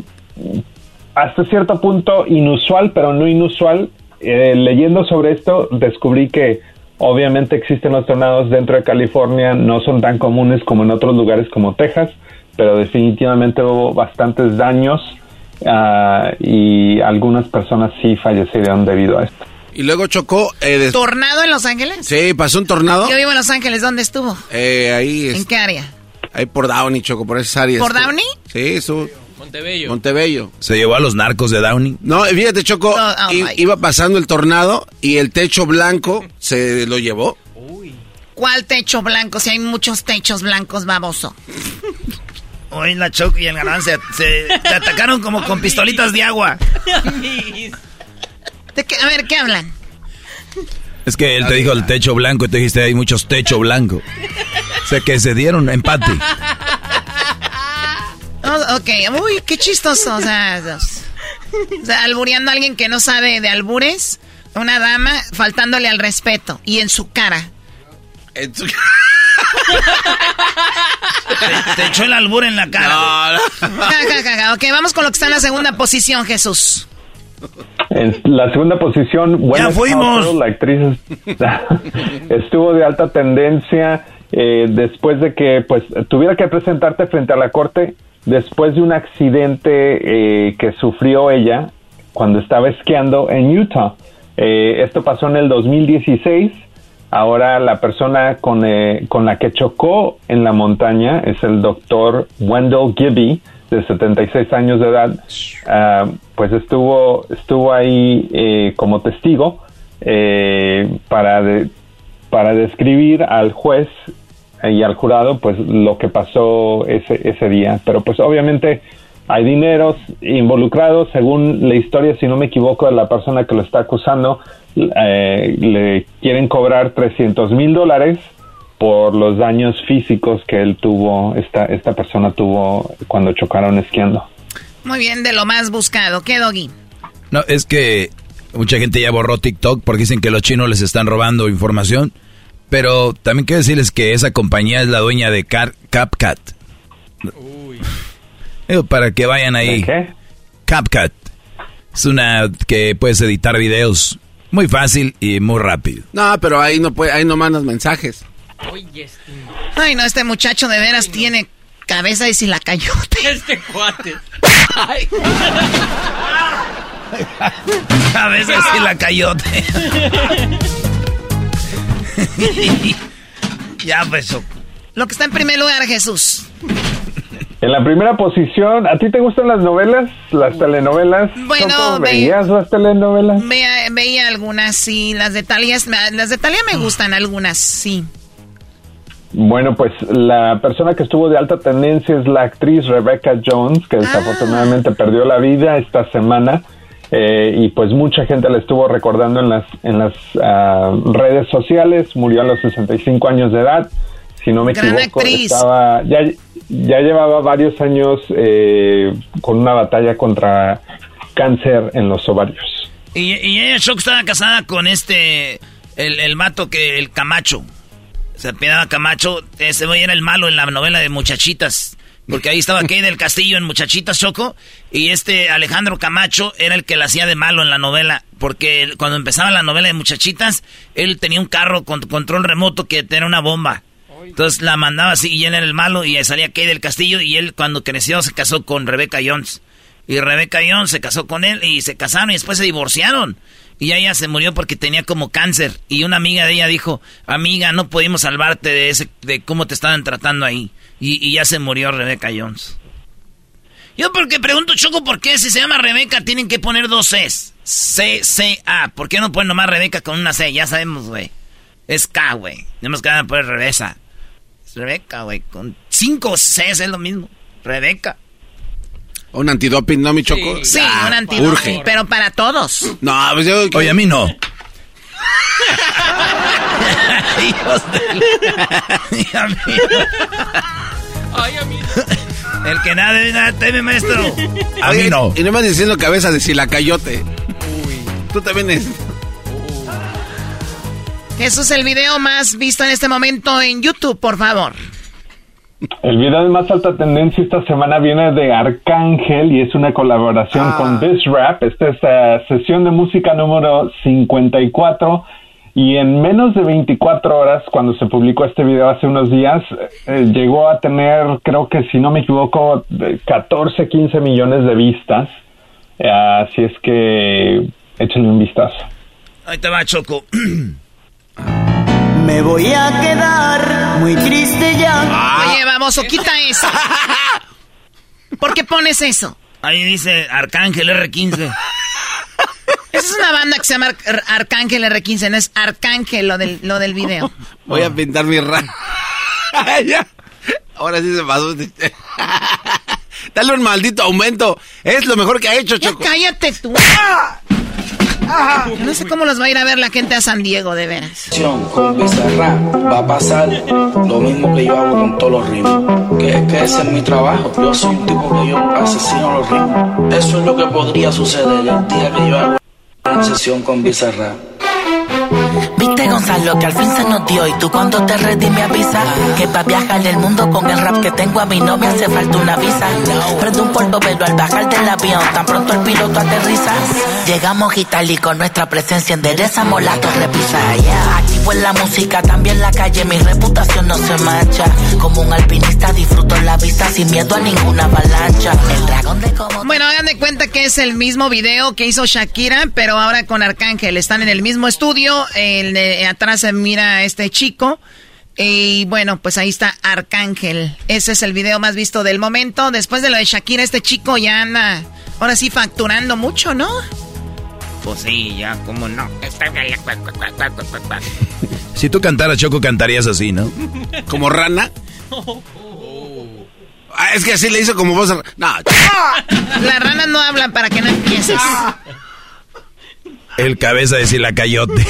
hasta cierto punto inusual, pero no inusual. Eh, leyendo sobre esto, descubrí que obviamente existen los tornados dentro de California, no son tan comunes como en otros lugares como Texas, pero definitivamente hubo bastantes daños ah, y algunas personas sí fallecieron debido a esto. Y luego chocó. Eh, ¿Tornado en Los Ángeles? Sí, pasó un tornado. Yo vivo en Los Ángeles, ¿dónde estuvo? Eh, ahí. ¿En qué área? Ahí por Downey, Choco, por esas áreas. ¿Por Downey? Sí, eso. Montebello. Montebello. ¿Se llevó a los narcos de Downey? No, fíjate, Choco, oh iba pasando el tornado y el techo blanco se lo llevó. Uy. ¿Cuál techo blanco? Si hay muchos techos blancos, baboso. Hoy la Choco y el Galán se, atacaron como con pistolitas de agua. *laughs* a ver, ¿qué hablan? Es que él te dijo el techo blanco y te dijiste hay muchos techo blanco. O sea que se dieron empate. Oh, ok, uy, qué chistoso. O sea, o sea, albureando a alguien que no sabe de albures, una dama faltándole al respeto y en su cara. En su te, echó el albur en la cara. No, ok, vamos con lo que está en la segunda posición, Jesús. En la segunda posición, buena fuimos. la actriz *laughs* estuvo de alta tendencia eh, después de que pues tuviera que presentarte frente a la corte después de un accidente eh, que sufrió ella cuando estaba esquiando en Utah. Eh, esto pasó en el 2016. Ahora la persona con, con la que chocó en la montaña es el doctor Wendell Gibby de 76 años de edad, ah, pues estuvo, estuvo ahí eh, como testigo eh, para, para describir al juez y al jurado pues lo que pasó ese, ese día. Pero pues obviamente hay dineros involucrados, según la historia, si no me equivoco, de la persona que lo está acusando, eh, le quieren cobrar 300 mil dólares por los daños físicos que él tuvo, esta, esta persona tuvo cuando chocaron esquiando. Muy bien, de lo más buscado. ¿Qué, Doggy? No, es que mucha gente ya borró TikTok porque dicen que los chinos les están robando información. Pero también quiero decirles que esa compañía es la dueña de CapCut. Uy. Para que vayan ahí. qué? CapCut. Es una que puedes editar videos muy fácil y muy rápido. No, pero ahí no puede, ahí no mandas mensajes. Ay, no, este muchacho de veras tiene cabeza y si la cayó. Este cuate. *laughs* cabeza y la cayote. *laughs* *laughs* ya, pues. Lo que está en primer lugar, Jesús. En la primera posición, ¿a ti te gustan las novelas? ¿Las telenovelas? Bueno, ¿Veías las telenovelas? Veía, veía algunas, sí. Las de Talia, las de Talia me gustan algunas, sí. Bueno, pues la persona que estuvo de alta tendencia es la actriz Rebecca Jones, que desafortunadamente perdió la vida esta semana. eh, y pues mucha gente la estuvo recordando en las, en las ah, redes sociales, murió a los 65 años de edad, si no me equivoco, estaba, ya, ya llevaba varios años eh, con una batalla contra cáncer en los ovarios. Y, y ella Shock estaba casada con este, el, el mato que, el Camacho. Se apellidaba Camacho, ese güey era el malo en la novela de Muchachitas. Porque ahí estaba Kay del Castillo en Muchachitas Choco. Y este Alejandro Camacho era el que la hacía de malo en la novela. Porque cuando empezaba la novela de Muchachitas, él tenía un carro con control remoto que tenía una bomba. Entonces la mandaba así y él era el malo y salía Kay del Castillo. Y él cuando creció se casó con Rebeca Jones. Y Rebeca Jones se casó con él y se casaron y después se divorciaron. Y ella se murió porque tenía como cáncer. Y una amiga de ella dijo, amiga, no pudimos salvarte de ese, de cómo te estaban tratando ahí. Y, ya se murió Rebeca Jones. Yo porque pregunto, Choco, ¿por qué si se llama Rebeca tienen que poner dos Cs? C, C, A. ¿Por qué no ponen nomás Rebeca con una C? Ya sabemos, güey. Es K, güey. Tenemos que poner Rebeca. Rebeca, güey. Con cinco Cs es lo mismo. Rebeca. Un antidoping, ¿no, mi Choco? Sí, un antidoping, pero para todos. No, pues yo... Oye, a mí no. *laughs* Hijos de... Ay, a mí El que nada debe nada teme, maestro. A mí no. Y no me diciendo cabeza de silacayote. Uy. Tú también es. Jesús, el video más visto en este momento en YouTube, por favor. El video de más alta tendencia esta semana viene de Arcángel y es una colaboración ah. con This Rap. Esta es la sesión de música número 54 y en menos de 24 horas, cuando se publicó este video hace unos días, eh, llegó a tener, creo que si no me equivoco, 14, 15 millones de vistas. Eh, así es que échenle un vistazo. Ahí te va, Choco. *clears throat* Me voy a quedar muy triste ya. Oye, vamos, quita eso. *laughs* ¿Por qué pones eso? Ahí dice Arcángel R15. Esa es una banda que se llama Arcángel R15, no es Arcángel lo del, lo del video. Voy a pintar mi rana. Ahora sí se pasó. *laughs* Dale un maldito aumento. Es lo mejor que ha hecho, Choco. cállate tú. *laughs* *laughs* No sé cómo los va a ir a ver la gente a San Diego, de veras. Con va a pasar lo mismo que yo hago con todos los ritmos. Que es que ese es mi trabajo. Yo soy un tipo que yo asesino los ritmos. Eso es lo que podría suceder el día que yo hago una sesión con Bizarra. Viste Gonzalo que al fin se nos dio y tú cuando te ready me avisas que para viajar el mundo con el rap que tengo a mí no me hace falta una visa. Prendo un pero al bajar del avión, tan pronto el piloto aterriza. Llegamos y con nuestra presencia enderezamos la torre pisa. Aquí fue la música, también la calle, mi reputación no se mancha. Como un alpinista disfruto la vista sin miedo a ninguna avalancha. El dragón de como... Bueno, hagan de cuenta que es el mismo video que hizo Shakira, pero ahora con Arcángel. Están en el mismo estudio, el atrás se mira a este chico. Y bueno, pues ahí está Arcángel. Ese es el video más visto del momento. Después de lo de Shakira, este chico ya anda, ahora sí, facturando mucho, ¿no? Pues sí, ya, ¿cómo no? Si tú cantaras, Choco, cantarías así, ¿no? ¿Como rana? Ah, es que así le hizo como voz. No. Las ranas no hablan para que no empieces. El cabeza de Silacayote.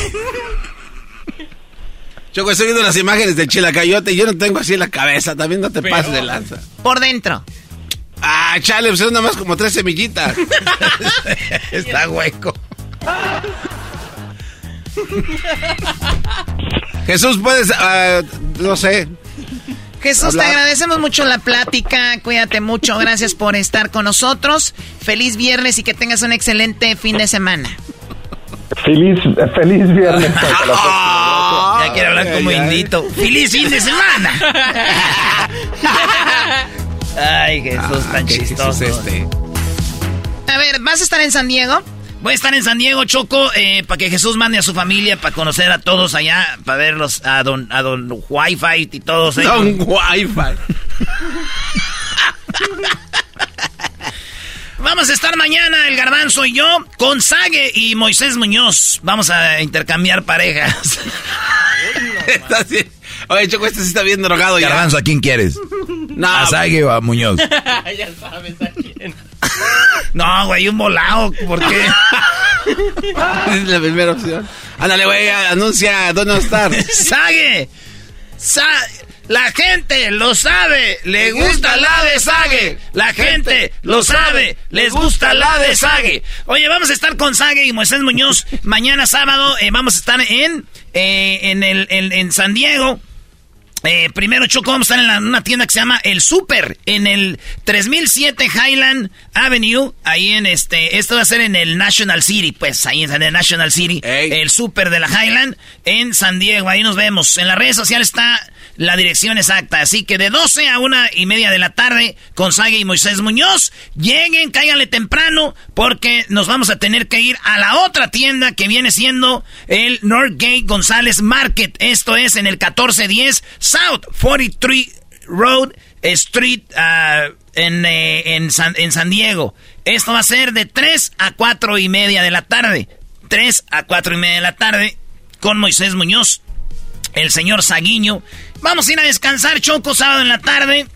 Choco, estoy viendo las imágenes del chilacayote y yo no tengo así la cabeza. También no te pases de lanza. Por dentro. Ah, chale, pues es nada más como tres semillitas. *laughs* Está hueco. Jesús, puedes, uh, no sé. Jesús, te agradecemos mucho la plática. Cuídate mucho. Gracias por estar con nosotros. Feliz viernes y que tengas un excelente fin de semana. Feliz, feliz viernes. *laughs* ya quiere hablar como indito. ¡Feliz fin de semana! *laughs* Ay, Jesús, tan chistoso. este. A ver, ¿vas a estar en San Diego? Voy a estar en San Diego, Choco, eh, para que Jesús mande a su familia, para conocer a todos allá, para verlos a don, a don Wi-Fi y todos ellos. Don Wi-Fi. *laughs* Vamos a estar mañana, el garbanzo y yo, con Sague y Moisés Muñoz. Vamos a intercambiar parejas. *laughs* Oye, Choco, este sí está bien drogado Garbanzo, ¿a quién quieres? ¿A Sague o a Muñoz? *laughs* ya sabes a quién. no, güey, un volado, ¿por qué? *laughs* es la primera opción. Ándale, güey, anuncia dónde estar. ¡Sague! ¡Sa la gente lo sabe, le gusta la de Sague. La gente lo sabe, les gusta la de Sague. Oye, vamos a estar con Sague y Moisés Muñoz *laughs* mañana sábado. Eh, vamos a estar en, eh, en, el, en San Diego. Eh, primero, Choco, vamos a estar en una tienda que se llama El Super, en el 3007 Highland Avenue, ahí en este, esto va a ser en el National City, pues, ahí en el National City, el Super de la Highland, en San Diego, ahí nos vemos. En las redes sociales está la dirección exacta. Así que de 12 a una y media de la tarde, con Sague y Moisés Muñoz, lleguen, cáiganle temprano, porque nos vamos a tener que ir a la otra tienda que viene siendo el Northgate González Market. Esto es en el 1410 South 43 Road Street uh, en, eh, en, San, Diego. Esto va a ser de 3 a 4 y media de la tarde. 3 a 4 y media de la tarde con Moisés Muñoz, el señor Saguiño Vamos a ir a descansar, Choco, sábado en la tarde.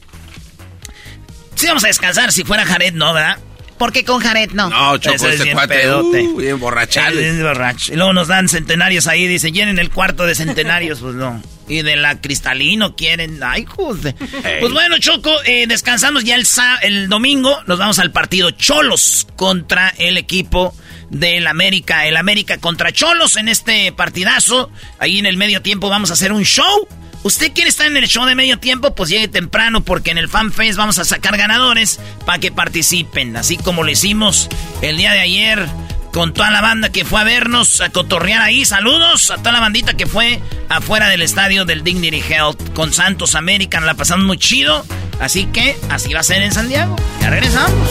Sí, vamos a descansar. Si fuera Jared, no, ¿verdad? ¿Por qué con Jared no? No, Choco, ese bien cuate, pedote. Uh, bien borrachal. borracho. Y luego nos dan centenarios ahí, dice, llenen el cuarto de centenarios, *laughs* pues no. Y de la cristalino quieren. Ay, joder. Pues bueno, Choco, eh, descansamos ya el, el domingo. Nos vamos al partido Cholos contra el equipo del América. El América contra Cholos en este partidazo. Ahí en el medio tiempo vamos a hacer un show ¿Usted quiere estar en el show de medio tiempo? Pues llegue temprano porque en el FanFest vamos a sacar ganadores para que participen. Así como lo hicimos el día de ayer con toda la banda que fue a vernos, a cotorrear ahí. Saludos a toda la bandita que fue afuera del estadio del Dignity Health con Santos American. La pasamos muy chido. Así que así va a ser en San Diego. Ya regresamos.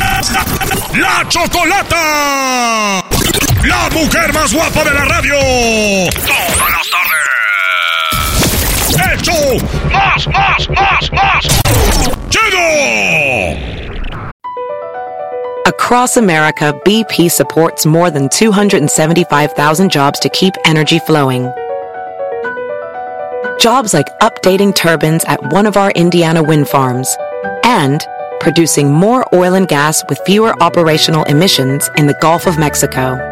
Ah. ¡La Chocolata! La mujer más guapa de la radio. Todas las tardes. ¡Hecho! ¡Más, más, más, más! ¡Chido! Across America, BP supports more than 275,000 jobs to keep energy flowing. Jobs like updating turbines at one of our Indiana wind farms and producing more oil and gas with fewer operational emissions in the Gulf of Mexico.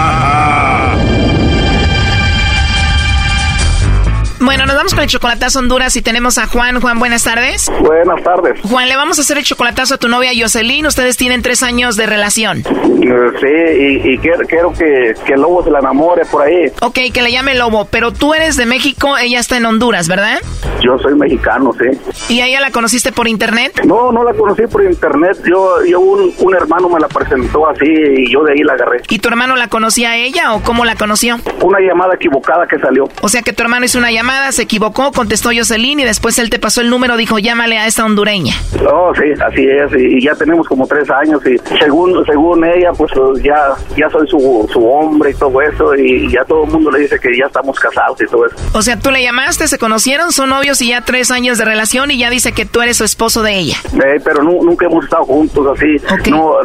Bueno, nos vamos con el chocolatazo Honduras y tenemos a Juan. Juan, buenas tardes. Buenas tardes. Juan, le vamos a hacer el chocolatazo a tu novia Jocelyn. Ustedes tienen tres años de relación. Sí, y, quiero, que, que, el lobo se la enamore por ahí. Ok, que le llame lobo. Pero tú eres de México, ella está en Honduras, ¿verdad? Yo soy mexicano, sí. ¿Y a ella la conociste por internet? No, no la conocí por internet. Yo, yo un, un hermano me la presentó así y yo de ahí la agarré. ¿Y tu hermano la conocía a ella o cómo la conoció? Una llamada equivocada que salió. O sea que tu hermano hizo una llamada se equivocó, contestó Jocelyn y después él te pasó el número, dijo llámale a esta hondureña. Oh, sí, así es, y ya tenemos como tres años y según según ella, pues ya, ya soy su, su hombre y todo eso y ya todo el mundo le dice que ya estamos casados y todo eso. O sea, tú le llamaste, se conocieron, son novios y ya tres años de relación y ya dice que tú eres su esposo de ella. Eh, pero nunca hemos estado juntos así. No,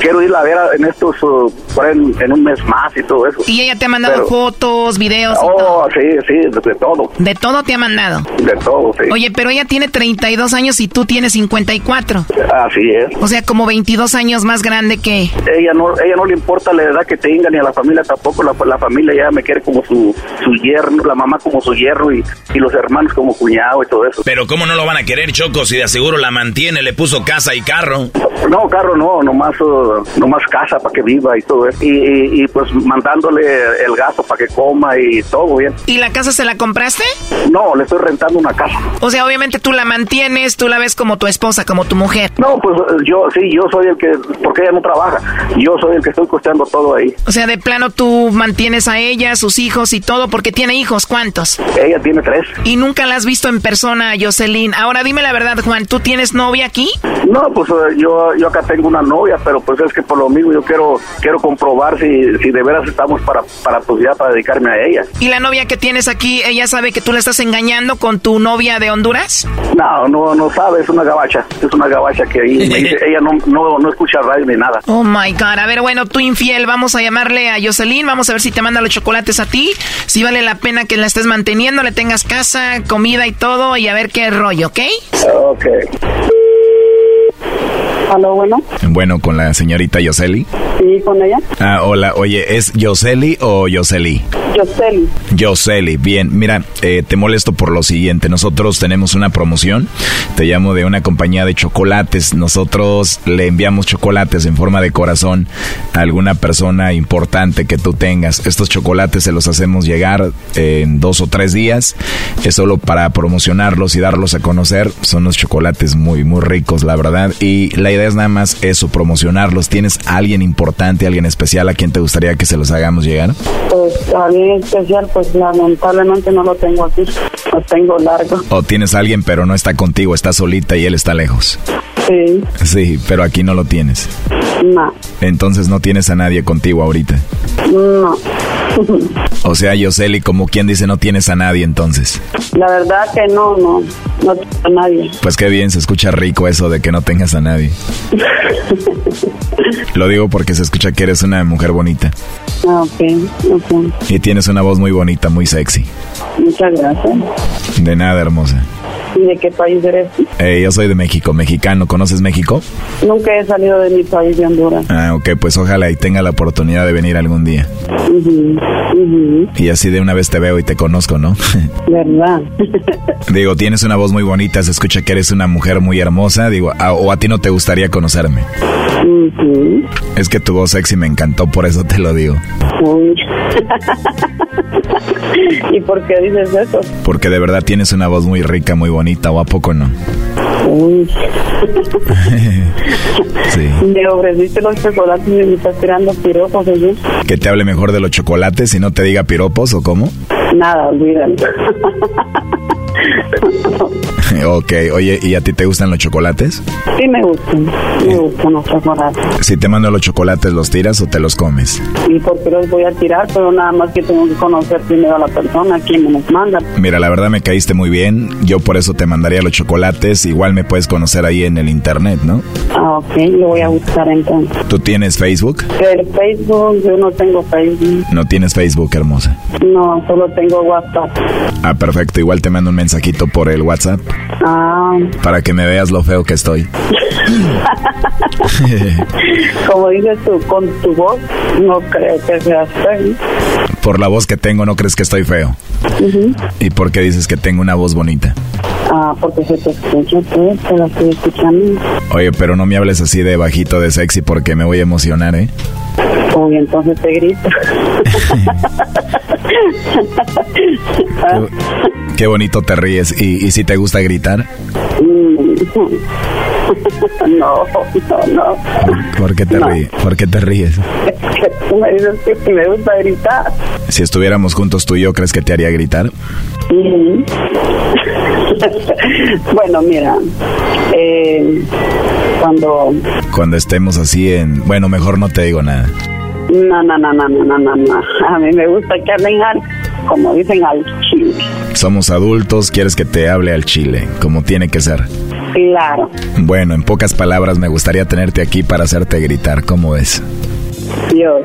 quiero irla a ver en estos, uh, en, un mes más y todo eso. Y ella te ha mandado fotos, videos. Oh, sí, sí, de todo. De todo te ha mandado. De todo, sí. Oye, pero ella tiene 32 años y tú tienes 54. Así es. O sea, como 22 años más grande que... Ella no, ella no le importa la edad que tenga ni a la familia tampoco. La, la familia ya me quiere como su, su yerno, la mamá como su yerno y, y los hermanos como cuñado y todo eso. Pero ¿cómo no lo van a querer, Choco, si de aseguro la mantiene, le puso casa y carro? No, carro no, nomás, uh, nomás casa para que viva y todo eso. Y, y, pues mandándole el gasto para que coma y todo bien. ¿Y la casa se la compraste? No, le estoy rentando una casa. O sea, obviamente tú la mantienes, tú la ves como tu esposa, como tu mujer. No, pues yo sí, yo soy el que, porque ella no trabaja, yo soy el que estoy costeando todo ahí. O sea, de plano tú mantienes a ella, sus hijos y todo, porque tiene hijos, ¿cuántos? Ella tiene tres. ¿Y nunca la has visto en persona, Jocelyn? Ahora dime la verdad, Juan, ¿tú tienes novia aquí? No, pues eh, yo, yo acá tengo una novia, pero pues es que por lo mismo yo quiero, quiero comprobar si, si de veras estamos para, para, pues ya para dedicarme a ella. ¿Y la novia que tienes aquí, ella sabe que tú la estás engañando con tu novia de Honduras? No, no, no sabe, es una gabacha, es una gabacha que ahí me dice, ella no, no, no escucha radio ni nada. Oh my God, a ver, bueno, tú infiel, vamos a llamarle a Jocelyn, vamos a ver si te manda los chocolates a ti, si vale la pena que la estés manteniendo, le tengas casa, comida y todo, y a ver qué rollo, ¿ok? Ok. Aló, bueno. Bueno, con la señorita Yoseli. Sí, con ella. Ah, hola, oye, ¿es Yoseli o Yoseli? Yoseli. Yoseli, bien. Mira, eh, te molesto por lo siguiente. Nosotros tenemos una promoción. Te llamo de una compañía de chocolates. Nosotros le enviamos chocolates en forma de corazón a alguna persona importante que tú tengas. Estos chocolates se los hacemos llegar en dos o tres días. Es solo para promocionarlos y darlos a conocer. Son unos chocolates muy, muy ricos, la verdad. Y la idea es nada más eso, promocionarlos. ¿Tienes alguien importante, alguien especial a quien te gustaría que se los hagamos llegar? Pues alguien especial, pues lamentablemente no lo tengo aquí. Lo tengo largo. ¿O tienes alguien pero no está contigo, está solita y él está lejos? Sí. Sí, pero aquí no lo tienes. No. Entonces no tienes a nadie contigo ahorita. No. O sea, Yoseli, como quien dice, no tienes a nadie entonces. La verdad que no, no, no tengo a nadie. Pues qué bien, se escucha rico eso de que no tengas a nadie. *laughs* Lo digo porque se escucha que eres una mujer bonita. Ah, ok, ok. Y tienes una voz muy bonita, muy sexy. Muchas gracias. De nada, hermosa. ¿Y de qué país eres? Eh, yo soy de México, mexicano. ¿Conoces México? Nunca he salido de mi país de Honduras. Ah, ok, pues ojalá y tenga la oportunidad de venir algún día. Y así de una vez te veo y te conozco, ¿no? *laughs* ¿Verdad? Digo, tienes una voz muy bonita, se escucha que eres una mujer muy hermosa. Digo, a- o a ti no te gustaría conocerme. Es que tu voz sexy me encantó, por eso te lo digo. *laughs* ¿Y por qué dices eso? Porque de verdad tienes una voz muy rica, muy bonita, ¿o a poco no? Uy. *laughs* Sí. Me ofreciste los chocolates y me estás tirando piropos allí. Que te hable mejor de los chocolates y no te diga piropos o cómo. Nada, olvídalo. *laughs* *laughs* ok, oye, ¿y a ti te gustan los chocolates? Sí me gustan, me gustan los chocolates. Si te mando los chocolates, ¿los tiras o te los comes? ¿Y por qué los voy a tirar? Pero nada más que tengo que conocer primero a la persona, quien me los manda. Mira, la verdad me caíste muy bien. Yo por eso te mandaría los chocolates. Igual me puedes conocer ahí en el internet, ¿no? Ah, ok, lo voy a buscar entonces. ¿Tú tienes Facebook? El Facebook, yo no tengo Facebook. No tienes Facebook, hermosa. No, solo tengo WhatsApp. Ah, perfecto. Igual te mando un mensajito por el WhatsApp Ah, para que me veas lo feo que estoy. *laughs* como dices tú, con tu voz, no creo que seas feo. por la voz que tengo, ¿no crees que estoy feo? ¿Y por qué dices que tengo una voz bonita? Ah, porque se te escucha, pues, te la estoy escuchando. Oye, pero no me hables así de bajito, de sexy, porque me voy a emocionar, ¿eh? Uy, entonces te grito. *laughs* Qué bonito te ríes. ¿Y, y si te gusta gritar? No, *laughs* no, no. ¿Por qué te, No. ríes? ¿Por qué te ríes? Me dices que me gusta gritar. Si estuviéramos juntos tú y yo, ¿crees que te haría gritar? Mm. *laughs* bueno, mira, eh, cuando... Cuando estemos así en... Bueno, mejor no te digo nada. No, no, no, no, no, no, no, no. A mí me gusta que hablen al, como dicen, al chile. Somos adultos, quieres que te hable al chile, como tiene que ser. Claro. Bueno, en pocas palabras, me gustaría tenerte aquí para hacerte gritar. ¿Cómo ves? Dios.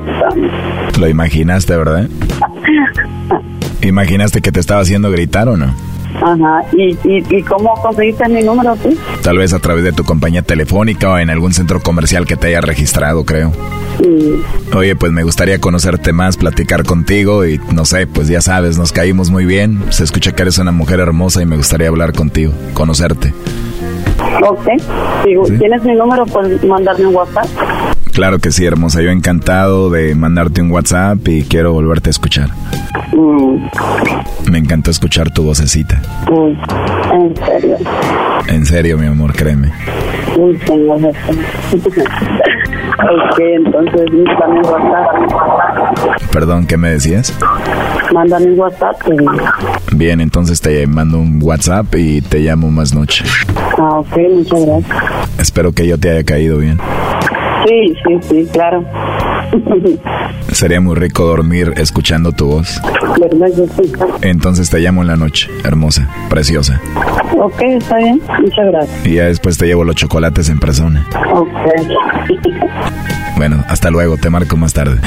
Lo imaginaste, ¿verdad? *laughs* ¿Imaginaste que te estaba haciendo gritar o no? Ajá. ¿Y, y, ¿Y cómo conseguiste mi número tú? Tal vez a través de tu compañía telefónica o en algún centro comercial que te haya registrado, creo. Mm, Oye, pues me gustaría conocerte más, platicar contigo y no sé, pues ya sabes, nos caímos muy bien. Se escucha que eres una mujer hermosa y me gustaría hablar contigo, conocerte. Ok. Digo, ¿Tienes mi número? Puedes mandarme un WhatsApp. Claro que sí, hermosa. Yo encantado de mandarte un WhatsApp y quiero volverte a escuchar. Mm. Me encantó escuchar tu vocecita. ¿En serio? En serio, mi amor, créeme. Tengo *laughs* Ok, entonces mándame un WhatsApp. Perdón, ¿qué me decías? Mándame un WhatsApp. Bien, entonces te mando un WhatsApp y te llamo más noche. Ah, ok, muchas gracias. Espero que yo te haya caído bien. Sí, sí, sí, claro. *laughs* Sería muy rico dormir escuchando tu voz. ¿Verdad? Sí. Entonces te llamo en la noche, hermosa, preciosa. Ok, está bien. Muchas gracias. Y ya después te llevo los chocolates en persona. Ok. Bueno, hasta luego, te marco más tarde.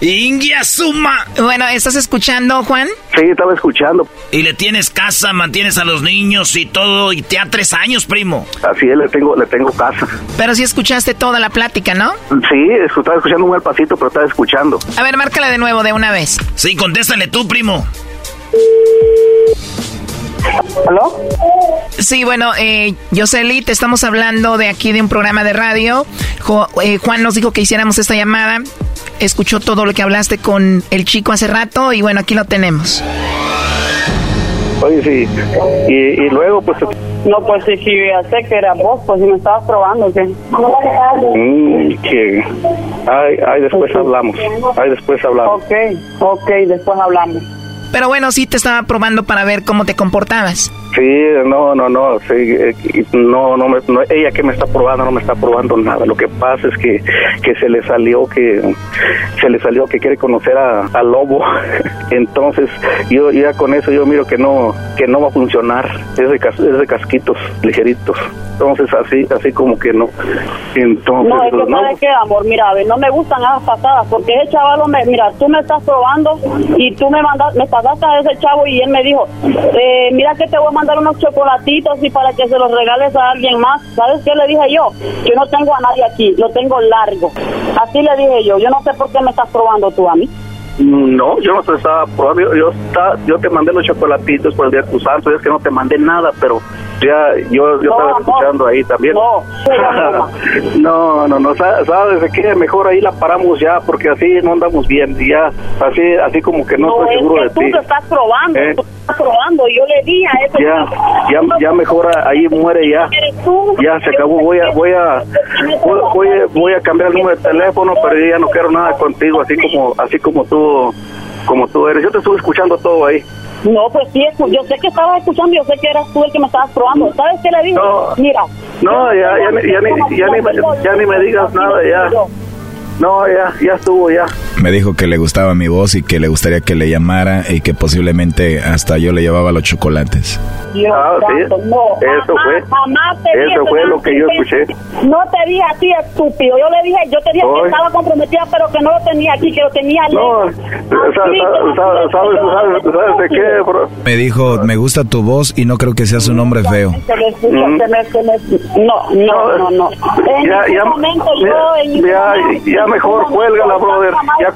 Ingia Suma. Bueno, ¿estás escuchando, Juan? Sí, estaba escuchando. Y le tienes casa, mantienes a los niños y todo, y te da tres años, primo. Así es, le tengo, le tengo casa. Pero sí escuchaste toda la plática, ¿no? Sí, estaba escuchando un mal pasito, pero estaba escuchando. A ver, márcala de nuevo, de una vez. Sí, contéstale tú, primo. ¿Aló? Sí, bueno, eh, Yoseli, te estamos hablando de aquí de un programa de radio. Eh, Juan nos dijo que hiciéramos esta llamada. Escuchó todo lo que hablaste con el chico hace rato y bueno, aquí lo tenemos. Oye, sí. Y, luego, pues... No, pues sí, sí, ya sé que era vos, pues si me estabas probando, ¿qué? Mm, que... Ay, ay, después hablamos. Ay, después hablamos. Ok, ok, después hablamos. Pero bueno, sí te estaba probando para ver cómo te comportabas. Sí, no, no, no, sí, eh, no, no, me, ella que me está probando no me está probando nada. Lo que pasa es que, que se le salió que se le salió que quiere conocer a, al lobo. *laughs* Entonces yo ya con eso yo miro que no que no va a funcionar. Es de, es de casquitos ligeritos. Entonces así así como que no. Entonces no es que no. sabes qué amor, mira, a ver, no me gustan esas pasadas porque ese chaval me, mira, tú me estás probando y tú me mandas, me a ese chavo y él me dijo, eh, mira que te voy a mandar unos chocolatitos y para que se los regales a alguien más. ¿Sabes qué le dije yo? Yo no tengo a nadie aquí, lo tengo largo. Así le dije yo, yo no sé por qué me estás probando tú a mí. No, yo no te estaba probando, yo, yo, te mandé los chocolatitos por el día es que no te mandé nada, pero ya yo, yo estaba escuchando ahí también. No, *laughs* no, no, no, sabes de qué, mejor ahí la paramos ya, porque así no andamos bien, ya, así, así como que no, estoy seguro de ti. Tú te estás probando, ¿Eh? tú estás probando, yo le di a eso. Ya, ya, ya mejor ahí muere ya. Ya se acabó, voy a, voy a, voy, voy a cambiar el número de teléfono, pero ya no quiero nada contigo, así como, así como tú como tú eres. Yo te estuve escuchando todo ahí. No, pues sí, yo sé que estabas escuchando, yo sé que eras tú el que me estabas probando. ¿Sabes qué le dije? Mira. No, ya, ya, ya, ya, ni, ya, ni, ya ni me digas nada, ya. No, ya, ya estuvo, ya. Me dijo que le gustaba mi voz y que le gustaría que le llamara y que posiblemente hasta yo le llevaba los chocolates. ah, sí. eso fue. Jamás te eso fue lo que yo escuché. No te dije así, estúpido. Yo le dije, yo te dije que estaba comprometida, pero que no lo tenía aquí, que lo tenía No, ¿sabes, sabes, sabes, de qué, bro? Me dijo, me gusta tu voz y no creo que seas un hombre feo. No, no, no, no. En ya, ya, momento yo... Ya, ya mejor cuélgala, brother. Ya,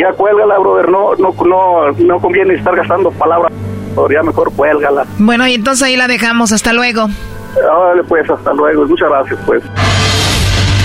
ya cuélgala, brother. No, no, no, no conviene estar gastando palabras. Ya mejor cuélgala. Bueno, y entonces ahí la dejamos. Hasta luego. Vale, pues, hasta luego. Muchas gracias, pues.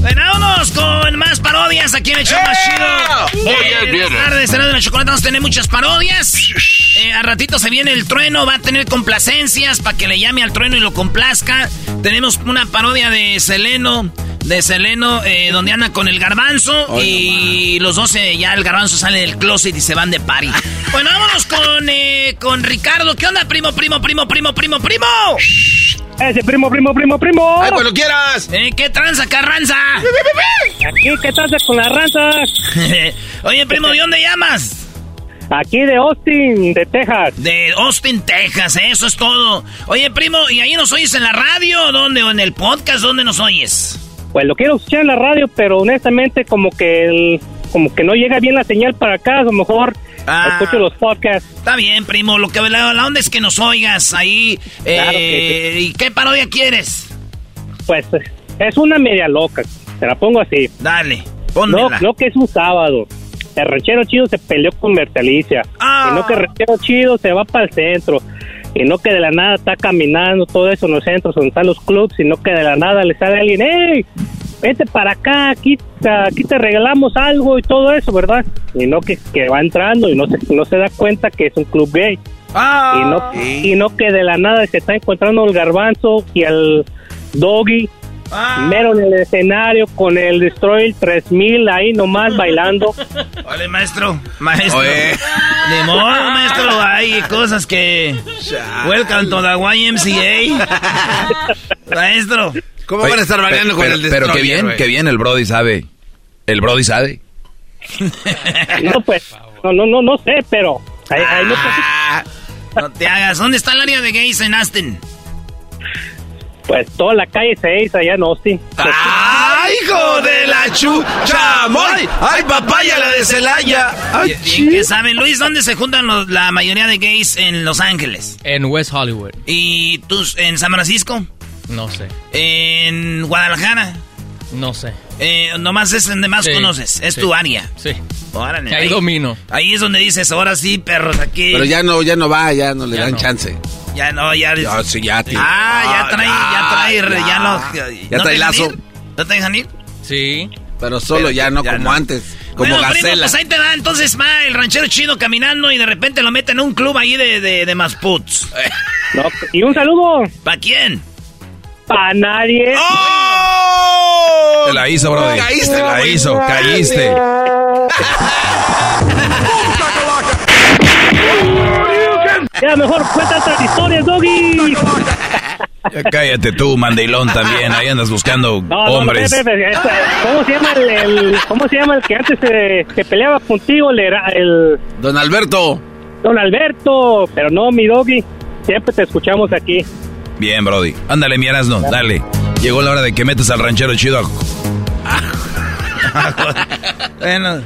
Bueno, vámonos con más parodias aquí en el show más chido. Muy Eh, bien, buenas tardes, en la chocolate vamos a tener muchas parodias. Eh, a ratito se viene el trueno, va a tener complacencias para que le llame al trueno y lo complazca. Tenemos una parodia de Seleno, de Seleno, eh, donde anda con el garbanzo y los dos eh, ya el garbanzo sale del closet y se van de party. *laughs* bueno, vámonos con, eh, con Ricardo. ¿Qué onda, primo, primo, primo, primo, primo, primo? Ese primo, primo, primo, primo. ¡Ay, cuando quieras! Eh, ¿Qué tranza, carranza? Aquí, ¿qué tal con la raza? *laughs* Oye, primo, ¿de dónde llamas? Aquí de Austin, de Texas. De Austin, Texas, eso es todo. Oye, primo, ¿y ahí nos oyes en la radio? o ¿Dónde? ¿O en el podcast? ¿Dónde nos oyes? Pues lo quiero escuchar en la radio, pero honestamente como que el, como que no llega bien la señal para acá, a lo mejor Ah. escucho los podcasts. Está bien, primo. Lo que la, la onda es que nos oigas ahí. eh, Claro que ¿Y qué parodia quieres? Pues es una media loca, te la pongo así. Dale, No, pónmela. no que es un sábado. El ranchero chido se peleó con Bertalicia. Ah. Y no que el ranchero chido se va para el centro. Y no que de la nada está caminando todo eso en los centros donde están los clubs, sino que de la nada le sale alguien, ¡Ey! Vete para acá, aquí, te- aquí te regalamos algo y todo eso, ¿verdad? Y no que, que va entrando y no se, no se da cuenta que es un club gay. Ah. y, no, y no que de la nada se está encontrando el garbanzo y el doggy Ah. mero en el escenario con el Destroyer 3000 ahí nomás bailando. *laughs* Vale, maestro. Maestro. Oye. De modo, maestro. Hay cosas que. Welcome to the YMCA. maestro. ¿Cómo Oye, van a estar bailando pero- con el Pero qué Destroyer, bien, qué bien, el Brody sabe. El Brody sabe. No, pues, *laughs* no, no, no, no sé, pero ahí, ahí no Ah, no te hagas. ¿Dónde está el área de gays en Aston? pues toda la calle se hizo allá en Austin. ¡Ay, hijo de la chucha! ¡Ay, ay papaya la de Celaya! ¡Ay, que saben, Luis, ¿dónde se juntan los- la mayoría de gays en Los Ángeles? En West Hollywood. ¿Y tú en San Francisco? No sé. ¿En Guadalajara? No sé. Eh, nomás es donde más Sí, conoces, es sí. tu área. Sí. Órale, Ahí domino. Ahí es donde dices, ahora sí, perros, aquí. Pero ya no, ya no va, ya no le Ya dan no. chance. Ya no, ya. Ya, sí, ya, tío. Ah, ya trae, ya, trae, re- ya, no. Ya ¿no trae lazo. ir? ¿No te dejan ir? Sí. Pero solo Pero ya no ya como no. antes. Como bueno, primo, Gacela. pues ahí te da, entonces va el ranchero chido caminando y de repente lo meten en un club ahí de, de, de Masputs. No, y un saludo ¿Para quién? Para nadie. ¡Oh! Te la hizo, Brody. Caíste, Te la hizo, caíste. *laughs* Ya mejor cuenta otras historias, Doggy. Ya cállate tú, mandilón también. Ahí andas buscando No, no, hombres. no. ¿Cómo se llama el, el- cómo se llama el que antes se, se peleaba contigo? El, era- el Don Alberto. Don Alberto, pero no mi Doggy. Siempre te escuchamos aquí. Bien, Brody. Ándale, mi Erasno, dale. Llegó la hora de que metas al ranchero chido a... *laughs* Bueno,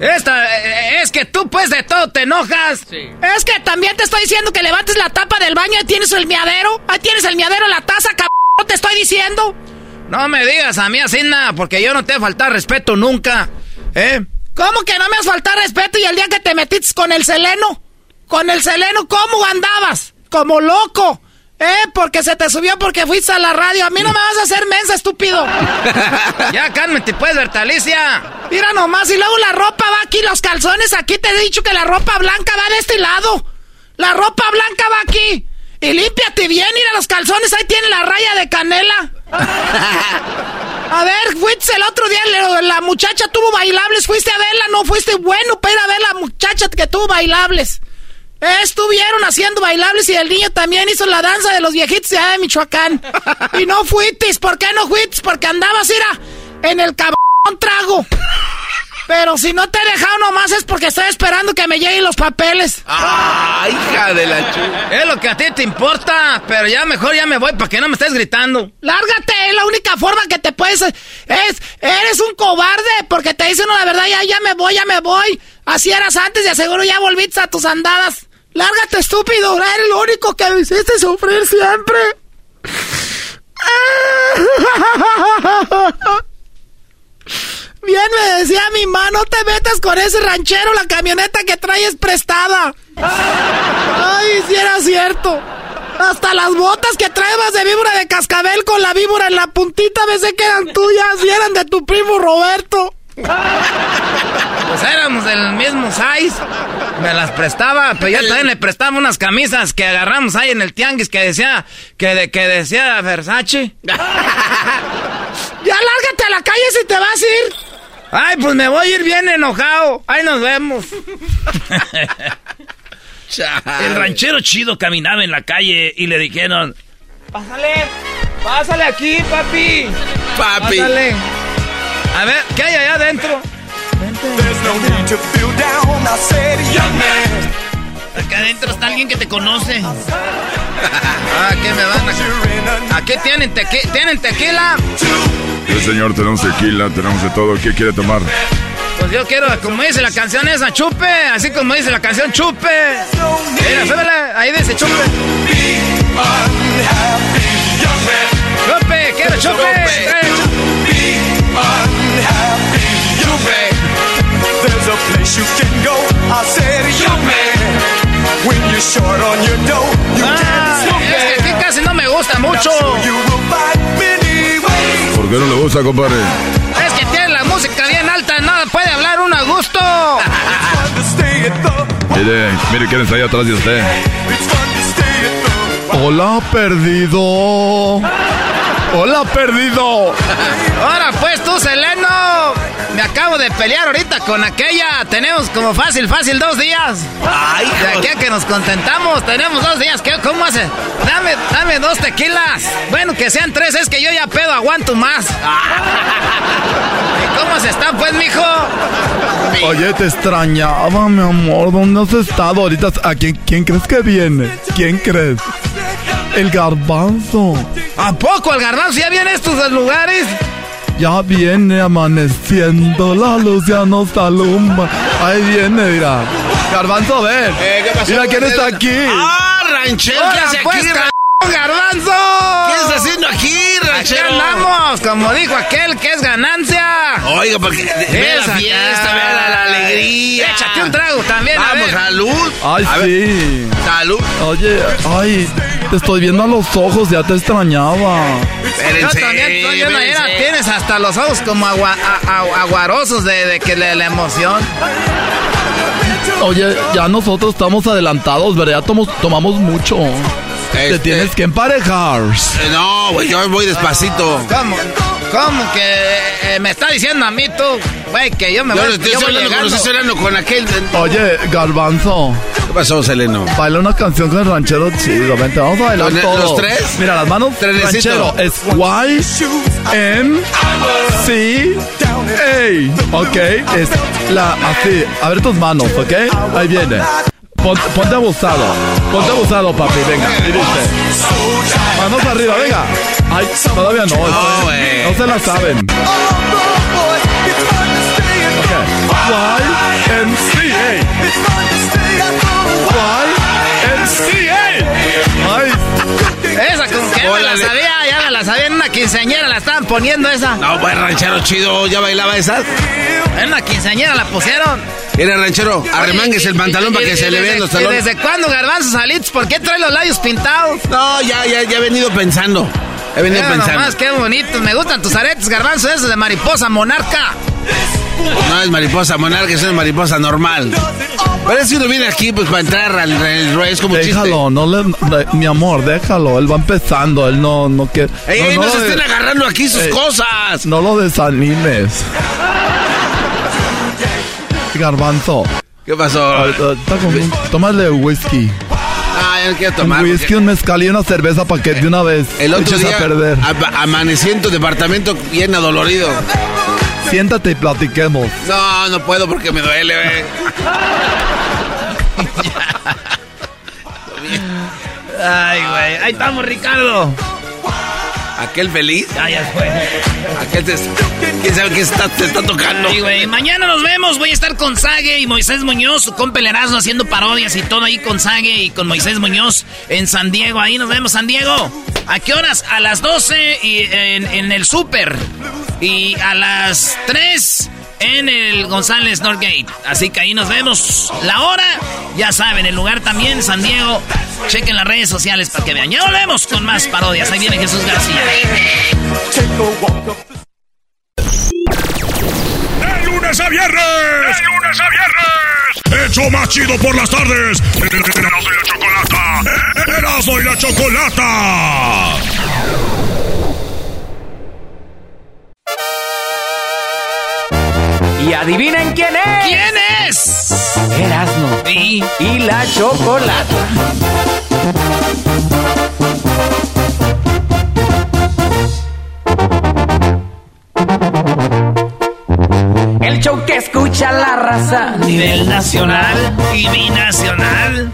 esta, eh, es que tú pues de todo te enojas. Es que también te estoy diciendo que levantes la tapa del baño y tienes el miadero. Ahí tienes el miadero en la taza, cabrón, te estoy diciendo. No me digas a mí así nada, porque yo no te he faltado respeto nunca. ¿Eh? ¿Cómo que no me has faltado respeto y el día que te metiste con el seleno? Con el seleno, ¿cómo andabas? Como loco. ¿Eh? Porque se te subió porque fuiste a la radio. A mí no me vas a hacer mensa, estúpido. *laughs* ya cálmate, pues, Bertalicia. Mira nomás, y luego la ropa va aquí, los calzones aquí. Te he dicho que la ropa blanca va de este lado. La ropa blanca va aquí. Y límpiate bien, mira los calzones, ahí tiene la raya de canela. *laughs* A ver, fuiste el otro día, la, muchacha tuvo bailables, fuiste a verla, no fuiste bueno para ir a ver la muchacha que tuvo bailables. Estuvieron haciendo bailables y el niño también hizo la danza de los viejitos de allá de Michoacán. *laughs* Y no fuitis, ¿por qué no fuitis? Porque andabas, ira, en el cabrón trago. Pero si no te he dejado nomás es porque estoy esperando que me lleguen los papeles. ¡Ah, hija de la chu! Es lo que a ti te importa, pero ya mejor ya me voy para que no me estés gritando. Lárgate, es la única forma que te puedes... Es, eres un cobarde, porque te dicen la verdad, ya, ya me voy, ya me voy. Así eras antes y aseguro ya volviste a tus andadas. Lárgate, estúpido, eres lo único que me hiciste sufrir siempre. *laughs* Bien me decía mi mamá, no te metas con ese ranchero, la camioneta que trae es prestada. Ay, si era cierto. Hasta las botas que traebas de víbora de cascabel con la víbora en la puntita, pensé que eran tuyas y eran de tu primo Roberto. Pues éramos del mismo size. Me las prestaba, pero yo también le prestaba unas camisas que agarramos ahí en el tianguis que decía que, de, que decía Versace. ya lárgate a la calle si te vas a ir. Ay, pues me voy a ir bien enojado. Ahí nos vemos. El ranchero chido caminaba en la calle y le dijeron: Pásale, pásale aquí, papi. Papi. Pásale. A ver, ¿qué hay allá adentro? Acá adentro está alguien que te conoce. *laughs* Ah, ¿qué me van a... ¿A qué tienen, tequi... ¿tienen tequila? Sí, señor, tenemos tequila, tenemos de todo. ¿Qué quiere tomar? Pues yo quiero, como dice la canción esa, chupe. Así como dice la canción, chupe. Mira, súbele, ahí dice chupe. Chupe, quiero chupe. Eh, There's a place you can go. I said, young man, when you're short on your dough, you Ah, es que aquí casi no me gusta mucho. ¿Por qué no le gusta, compadre? Es que tiene la música bien alta, no puede hablar uno a gusto. Mire, mire quién está ahí atrás de usted. Hola, perdido. Hola, perdido. Ahora pues tú, Seleno. Me acabo de pelear ahorita con aquella. Tenemos como fácil, fácil dos días. Ay, de aquí a que nos contentamos. Tenemos dos días. ¿Qué, ¿Cómo hace? Dame, dame dos tequilas. Bueno, que sean tres. Es que yo ya pedo aguanto más. ¿Y *laughs* ¿Cómo se está, pues, mijo? Oye, te extrañaba, mi amor. ¿Dónde has estado ahorita? ¿A quién, quién crees que viene? ¿Quién crees? El garbanzo. ¿A poco el garbanzo ya viene a estos lugares? Ya viene amaneciendo, la luz ya nos alumbra. Ahí viene, mira. Garbanzo, ven. Eh, ¿qué pasó, mira quién está aquí. ¡Ah, ranchero! ¿Qué hace pues, aquí, ca- garbanzo! ¿Qué estás haciendo aquí, Aquí ranchero? andamos, como dijo aquel que es ganancia. Oiga, porque ve la fiesta, acá. ve la, la alegría. Échate un trago también, a Vamos, ver. salud. Ay, A ver, sí. Salud. Oye, ay, te estoy viendo a los ojos, ya te extrañaba. Yo Espérense, también estoy viendo espérense. tienes hasta los ojos como agua- a- a- aguarosos de, de que le- la emoción. Oye, ya nosotros estamos adelantados, ¿verdad? Ya tomos- tomamos mucho. Te Este- tienes que emparejar. Eh, No, güey, yo voy despacito. ¿Cómo? ¿Cómo que eh, me está diciendo a mí tú, güey, que yo me Yo voy, estoy yo voy hablando con llegando? usted, hablando con aquel. Oye, Garbanzo, ¿Qué pasó, Seleno? baila una canción con el ranchero chido. Vente, vamos a bailar ¿Los- todo. los tres? Mira, las manos Trenecito. ranchero. Es Y, M, C, A. Ok, es la así. A ver tus manos, ¿ok? Ahí viene. Pon- ponte abusado. Ponte abusado, papi. Venga, y dice. Manos arriba, venga. Ay, todavía no. No, güey. no se la saben. Ok. Y, M, C, A. Y, M, C, A. Ay, ya me la sabía, ya me la sabía en una quinceañera, la estaban poniendo esa. No, pues ranchero chido, ¿ya bailaba esas? En una quinceañera la pusieron. Era ranchero, arremangues el pantalón para que se le vean los ¿Y talones. desde cuándo, Garbanzo Salitos? ¿Por qué trae los labios pintados? No, ya, ya, ya he venido pensando. He venido Mira pensando. nomás, qué bonitos. Me gustan tus aretes, Garbanzo, esos de mariposa monarca. No es mariposa monarca, es una mariposa normal. Pero es que uno viene aquí pues para entrar al al- es como déjalo, no le, mi amor, déjalo. Él va empezando, él no, no quiere. Ey, ey, no, se lo estén de- agarrando aquí sus Ey, cosas. No lo desanimes. Garbanzo. ¿Qué pasó? un- Tómale whisky. Ah, ya no quiero Un tomar. whisky, porque un mezcal y una cerveza para que de una vez El otro día a perder. ama- amanecí en tu departamento bien adolorido. Siéntate y platiquemos. No, no puedo porque me duele, güey. Ay, güey. Ahí estamos, Ricardo. Aquel feliz. Ya fue. Aquel te, ¿Quién sabe qué está, te está tocando? Sí, güey. Mañana nos vemos. Voy a estar con Sage y Moisés Muñoz, su compa el Erasmo, haciendo parodias y todo ahí con Sage y con Moisés Muñoz en San Diego. Ahí nos vemos, San Diego. ¿A qué horas? A las 12 y en, en el súper. Y a las 3 en el González Norgate. Así que ahí nos vemos. La hora, ya saben, el lugar también, San Diego. Chequen las redes sociales para que vean. Ya volvemos con más parodias. Ahí viene Jesús García. De lunes a viernes. De lunes a viernes. Hecho más chido por las tardes. Erasmo y la chocolata. Erasmo y la chocolata. Y adivinen quién es. ¿Quién es? Erasmo. Y, y la chocolata. El show que escucha la raza. Nivel nacional y binacional.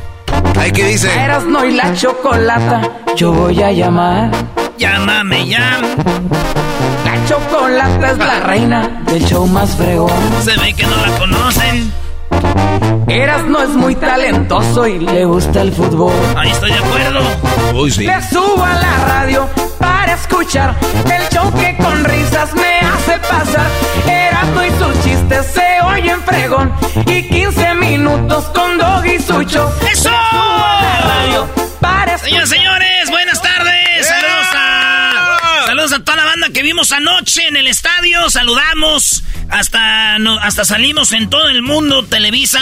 ¿Ay qué dice? Erasmo y la chocolata. Yo voy a llamar. Llámame ya. La chocolata es la reina del show más fregón. Se ve que no la conocen. Eras no es muy talentoso y le gusta el fútbol. Ahí estoy de acuerdo. Uy, sí. Le subo a la radio para escuchar el show que con risas me hace pasar. Erasmo y sus chistes se oyen fregón. Y 15 minutos con Dog y su show. ¡Eso! Le subo a la radio para Señoras señores, a, saludos a toda la banda que vimos anoche en el estadio. Saludamos. Hasta, no- hasta salimos en todo el mundo. Televisa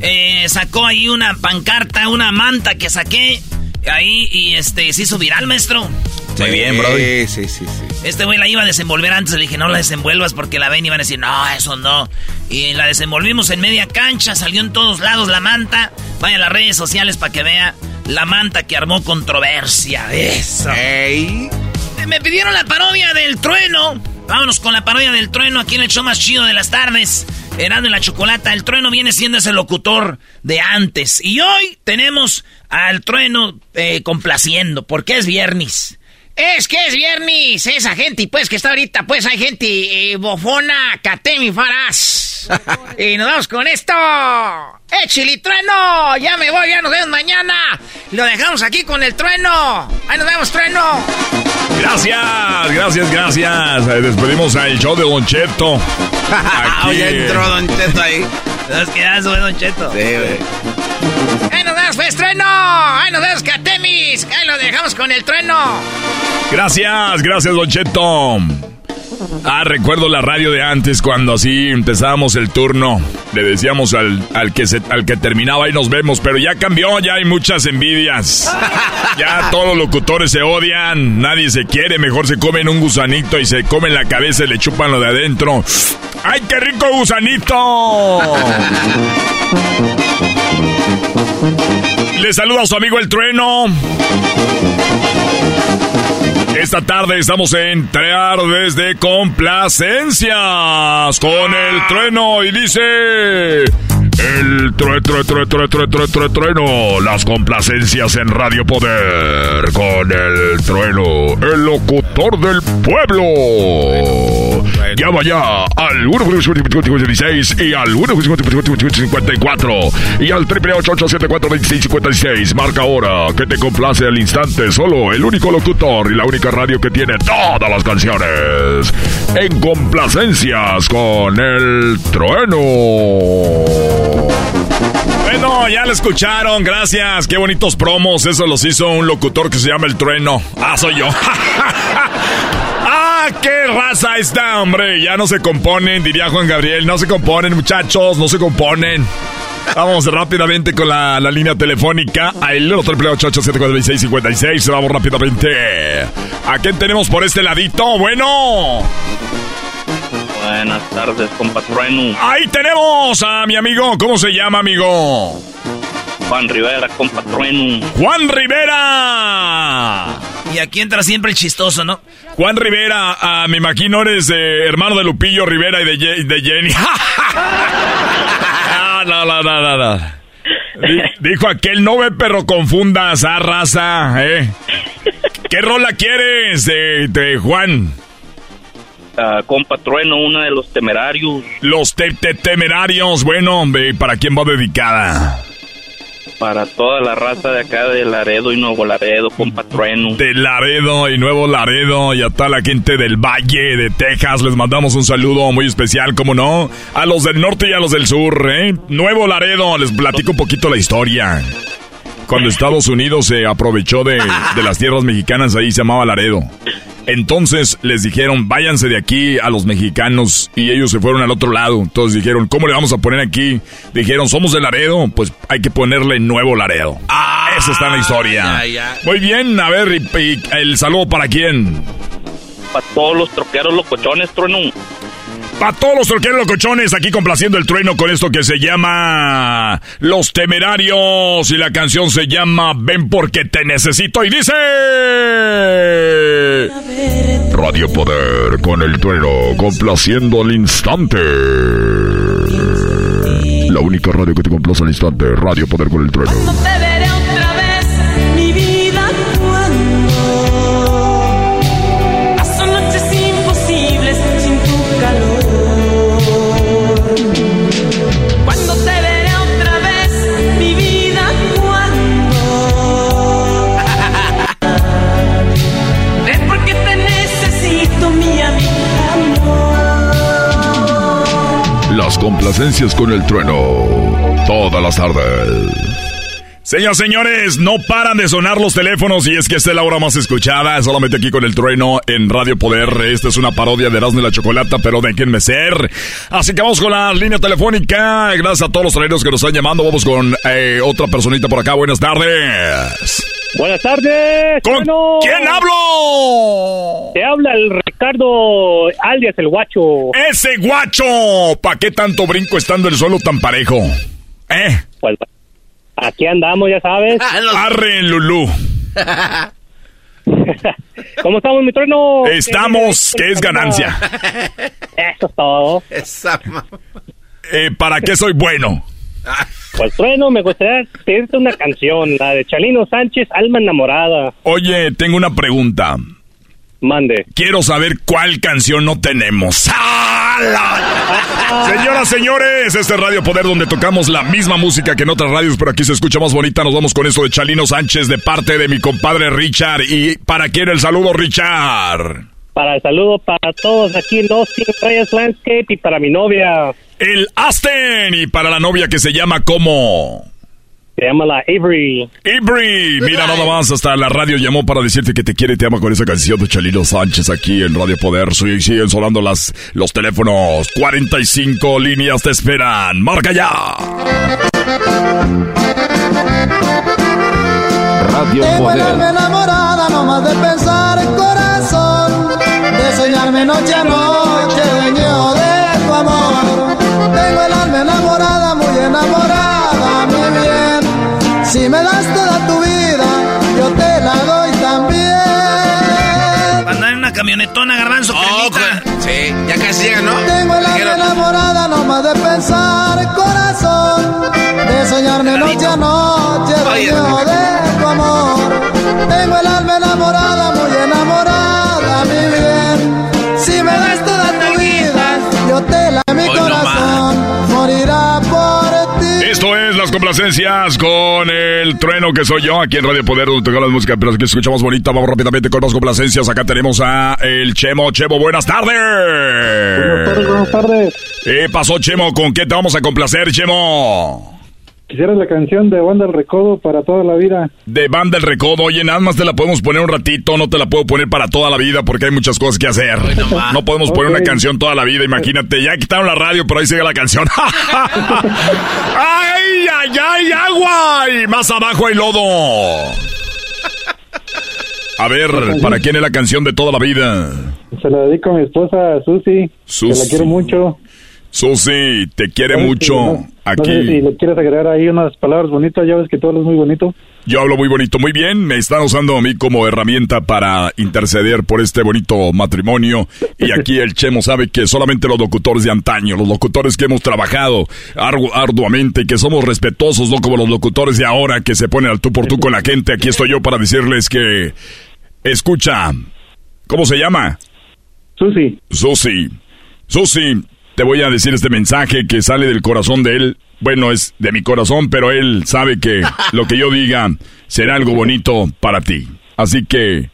eh, sacó ahí una pancarta, una manta que saqué ahí y este se hizo viral, maestro. Muy bien, Brody. Sí, sí, sí. Este güey la iba a desenvolver antes. Le dije, no la desenvuelvas porque la ven y van a decir, no, eso no. Y la desenvolvimos en media cancha. Salió en todos lados la manta. Vaya a las redes sociales para que vea la manta que armó controversia. Eso. Ey. Me pidieron la parodia del trueno. Vámonos con la parodia del trueno aquí en el show más chido de las tardes. Erano y la chocolata. El trueno viene siendo ese locutor de antes. Y hoy tenemos al trueno eh, complaciendo porque es viernes. Es que es viernes, esa gente, pues que está ahorita, pues hay gente eh, bofona, catemi *laughs* y nos vamos con esto. ¡Eh, Chili Trueno! Ya me voy, ya nos vemos mañana. Lo dejamos aquí con el trueno. Ahí nos vemos, trueno. Gracias, gracias, gracias. Despedimos al show de Don Cheto. *laughs* Oye, entró Don Cheto ahí. ¿Sabes qué haces, Don Cheto? Sí, güey. ¡Ahí nos vemos, pues, trueno! ¡Ahí nos vemos, Catemis! ¡Ahí lo dejamos con el trueno! Gracias, gracias, Don Cheto. Ah, recuerdo la radio de antes cuando así empezábamos el turno. Le decíamos al, al que se, al que terminaba y nos vemos, pero ya cambió, ya hay muchas envidias. *laughs* Ya todos los locutores se odian, nadie se quiere, mejor se comen un gusanito y se comen la cabeza y le chupan lo de adentro. ¡Ay, qué rico gusanito! Le saluda a su amigo el trueno. Esta tarde estamos en Tardes de Complacencias con el trueno y dice... El true, true, true, true, true, true, true, trueno. Las complacencias en Radio Poder con el trueno, el locutor del pueblo. Llama ya al 156 y al 154 y al 888 Marca ahora que te complace al instante. Solo el único locutor y la única radio que tiene todas las canciones. En complacencias con el trueno. Bueno, ya lo escucharon, gracias. Qué bonitos promos. Eso los hizo un locutor que se llama El Trueno. Ah, soy yo. *laughs* ¡Ah, qué raza está, hombre! Ya no se componen, diría Juan Gabriel. No se componen, muchachos, no se componen. Vamos rápidamente con la, la línea telefónica. Al 888 Vamos rápidamente. ¿A quién tenemos por este ladito? Bueno. Buenas tardes, compa Trueno. Ahí tenemos a mi amigo. ¿Cómo se llama, amigo? Juan Rivera, compa Trueno. Juan Rivera. Y aquí entra siempre el chistoso, ¿no? Juan Rivera, ah, me imagino eres eh, hermano de Lupillo Rivera y de, Ye- de Jenny. *laughs* No, no, no, no, no. Di- dijo aquel, no ve perro confundas, ah, raza, ¿eh? ¿Qué rola quieres de, de Juan? Ah, compa Trueno, una de los temerarios. Los te- te- temerarios, bueno, hombre, ¿para quién va dedicada? Para toda la raza de acá de Laredo y Nuevo Laredo, compa Trueno. De Laredo y Nuevo Laredo y a toda la gente del Valle de Texas les mandamos un saludo muy especial, como no, a los del norte y a los del sur, ¿eh? Nuevo Laredo, les platico un poquito la historia. Cuando Estados Unidos se aprovechó de, de las tierras mexicanas, ahí se llamaba Laredo. Entonces les dijeron, váyanse de aquí a los mexicanos y ellos se fueron al otro lado. Entonces dijeron, ¿cómo le vamos a poner aquí? Dijeron, somos de Laredo, pues hay que ponerle Nuevo Laredo. Ah, Esa está en la historia. Muy bien, a ver, y, y el saludo para quién. Para todos los troqueros locochones, Trueno. Para todos los troqueros locochones, aquí complaciendo el trueno con esto que se llama Los Temerarios y la canción se llama Ven porque te necesito y dice... Radio Poder con el trueno, complaciendo al instante. La única radio que te complace al instante, Radio Poder con el trueno. Complacencias con el trueno, todas las tardes. Señoras señores, no paran de sonar los teléfonos y es que esta es la hora más escuchada, solamente aquí con el trueno en Radio Poder. Esta es una parodia de Erasmo y la Chocolata, pero déjenme ser. Así que vamos con la línea telefónica. Gracias a todos los traineros que nos están llamando. Vamos con eh, otra personita por acá. Buenas tardes. Buenas tardes. ¿Con quién hablo? Te habla el Ricardo alias el guacho. ¡Ese guacho! ¿Pa' qué tanto brinco estando el suelo tan parejo? ¿Eh? Pues aquí andamos, ya sabes. *laughs* Arre, Lulú. *laughs* ¿Cómo estamos, mi trueno? Estamos, que es ganancia. Eso es todo. Eh, ¿Para qué soy bueno? Pues trueno, me gustaría pedirte una canción, la de Chalino Sánchez, Alma Enamorada. Oye, tengo una pregunta. Mande. Quiero saber cuál canción no tenemos. *laughs* Señoras, señores, este es Radio Poder donde tocamos la misma música que en otras radios, pero aquí se escucha más bonita. Nos vamos con eso de Chalino Sánchez de parte de mi compadre Richard. ¿Y para quién el saludo, Richard? Para el saludo para todos aquí en Austin, Reyes Landscape y para mi novia. El Asten y para la novia que se llama como... Se llama la Avery. Avery, mira nada más, hasta la radio llamó para decirte que te quiere y te ama con esa canción de Chalino Sánchez aquí en Radio Poder. Sí, siguen sonando las, los teléfonos. 45 líneas te esperan. Marca ya. Radio alma enamorada nomás de pensar el corazón, de soñarme noche a noche, dueño de tu amor. Tengo el alma enamorada, muy enamorada, mi bien. Si me das toda tu vida, yo te la doy también. Andar en una camionetona, garbanzo, cremita. Sí, ya casi llega, ¿no? Tengo el alma enamorada nomás de pensar el corazón, de soñarme noche a noche, dueño de tu amor. Tengo el alma enamorada, complacencias con el trueno que soy yo aquí en Radio Poder donde tocamos la música, pero aquí escuchamos bonita. Vamos rápidamente con las complacencias. Acá tenemos a el Chemo. Chemo, buenas tardes. Buenas tardes, buenas tardes. ¿Qué pasó, Chemo? ¿Con qué te vamos a complacer, Chemo? Quisiera la canción de Banda El Recodo para toda la vida. De Banda El Recodo, oye, nada más te la podemos poner un ratito, no te la puedo poner para toda la vida porque hay muchas cosas que hacer. No podemos poner una canción toda la vida, imagínate, ya quitaron la radio, pero ahí sigue la canción. *laughs* ¡Ay, ay, ay, agua! Y más abajo hay lodo. A ver, ¿para quién es la canción de toda la vida? Se la dedico a mi esposa, Susi. Susi. Que la quiero mucho. Susi, te quiere ¿Sabes mucho. no- No Aquí. sé si le quieres agregar ahí unas palabras bonitas, ya ves que todo es muy bonito. Yo hablo muy bonito, muy bien. Me están usando a mí como herramienta para interceder por este bonito matrimonio. Y aquí el Chemo sabe que solamente los locutores de antaño, los locutores que hemos trabajado ardu- arduamente y que somos respetuosos, no como los locutores de ahora que se ponen al tú por tú con la gente. Aquí estoy yo para decirles que. Escucha. ¿Cómo se llama? Susi. Susi. Susi, te voy a decir este mensaje que sale del corazón de él bueno, es de mi corazón, pero él sabe que *laughs* lo que yo diga será algo bonito para ti. Así que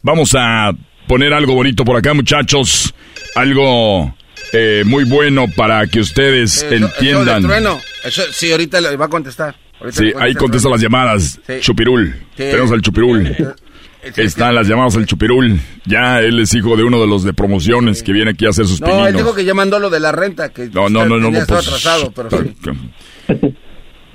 vamos a poner algo bonito por acá, muchachos. Algo eh, muy bueno para que ustedes Eh, entiendan. eso de trueno. Eso- sí, ahorita le va a contestar. Ahorita Sí, ahí contesta las llamadas. Sí. Chupirul. Sí. Tenemos al Chupirul. Están las llamadas al Chupirul. Ya él es hijo de uno de los de promociones que viene aquí a hacer sus trueno. No, él dijo que ya mandó lo de la renta. Que No, no, no, no, no, pues, atrasado, pero sí.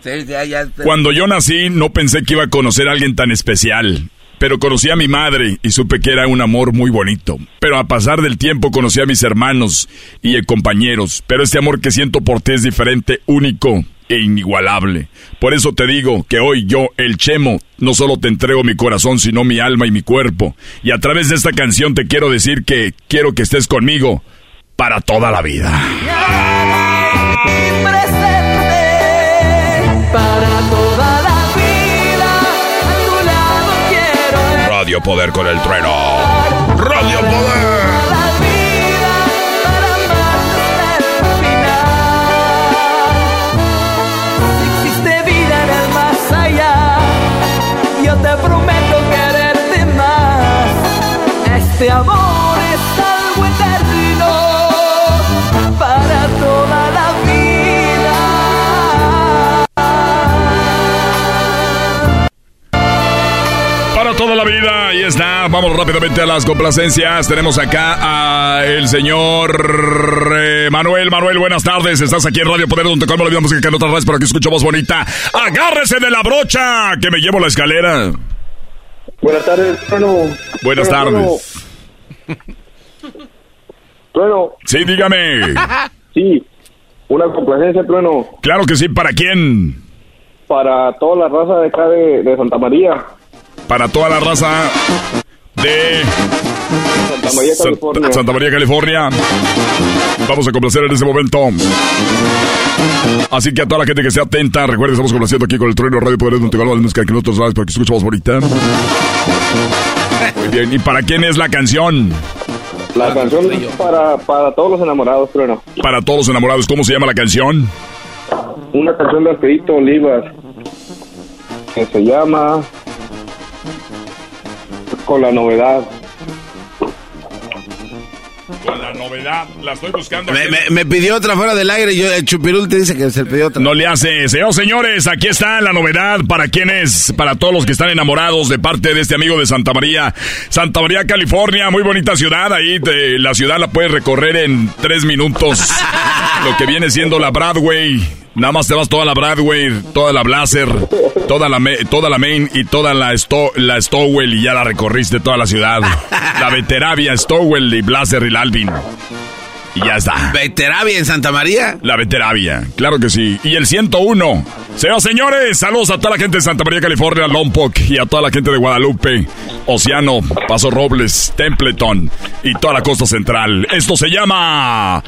Sí, ya, ya. Cuando yo nací no pensé que iba a conocer a alguien tan especial, pero conocí a mi madre y supe que era un amor muy bonito. Pero a pasar del tiempo conocí a mis hermanos y compañeros, pero este amor que siento por ti es diferente, único e inigualable. Por eso te digo que hoy yo, el Chemo, no solo te entrego mi corazón, sino mi alma y mi cuerpo. Y a través de esta canción te quiero decir que quiero que estés conmigo para toda la vida. para toda la vida. A tu lado quiero Radio Poder con el trueno. Radio Poder. Este amor es algo eterno para toda la vida. Para toda la vida, ahí está. Vamos rápidamente a las complacencias. Tenemos acá a el señor eh, Manuel. Manuel, buenas tardes. Estás aquí en Radio Poder, donde colmo la vida música en otras redes para que escuche voz bonita. Agárrese de la brocha, que me llevo la escalera. Buenas tardes, Trueno. Buenas tardes. *laughs* Trueno. Sí, dígame. *laughs* Sí, una complacencia, Trueno, Claro que sí, ¿para quién? para toda la raza de acá de, de Santa María. Para toda la raza de Santa María, California. Santa María, California. Vamos a complacer en ese momento. Así que a toda la gente que esté atenta, recuerden, estamos complaciendo aquí con el trueno Radio Poder, donde de música que nosotros sabes para que escuchemos ahorita. Muy bien, ¿y para quién es la canción? La canción es para, para todos los enamorados, Trueno. Para todos los enamorados, ¿cómo se llama la canción? Una canción de Alfredito Olivas que se llama Con la novedad. Con la novedad, la estoy buscando. Me, me- me pidió otra fuera del aire yo, el Chupirul te dice que se pidió otra. No le hace. Señores, señores, aquí está la novedad. ¿Para quiénes? Para todos los que están enamorados de parte de este amigo de Santa María. Santa María, California, muy bonita ciudad. Ahí te- la ciudad la puedes recorrer en tres minutos. *laughs* Lo que viene siendo la Broadway. Nada más te vas toda la Broadway, toda la Blazer, toda la, toda la Main y toda la, Sto- la Stowell y ya la recorriste toda la ciudad. *laughs* La Veteravia, Stowell y Blazer y la Alvin. Y ya está. ¿Veteravia en Santa María? La Veteravia, claro que sí. Y el 101. Señoras señores, saludos a toda la gente de Santa María, California, Lompoc y a toda la gente de Guadalupe, Océano, Paso Robles, Templeton y toda la costa central. Esto se llama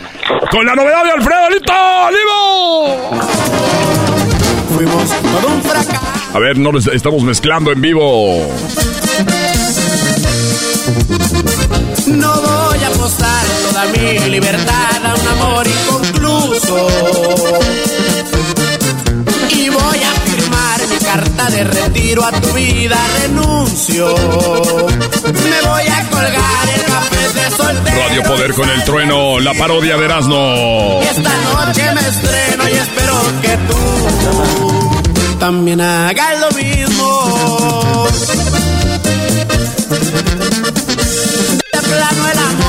Con la novedad de Alfredo Lito Olivo. Fuimos todo un fracaso. A ver, no estamos mezclando en vivo. No apostar toda mi libertad a un amor inconcluso. Y voy a firmar mi carta de retiro a tu vida, renuncio. Me voy a colgar el café de soltero. Radio Poder con el trueno, la parodia de Erasmo. Y esta noche me estreno y espero que tú también hagas lo mismo. De plano el amor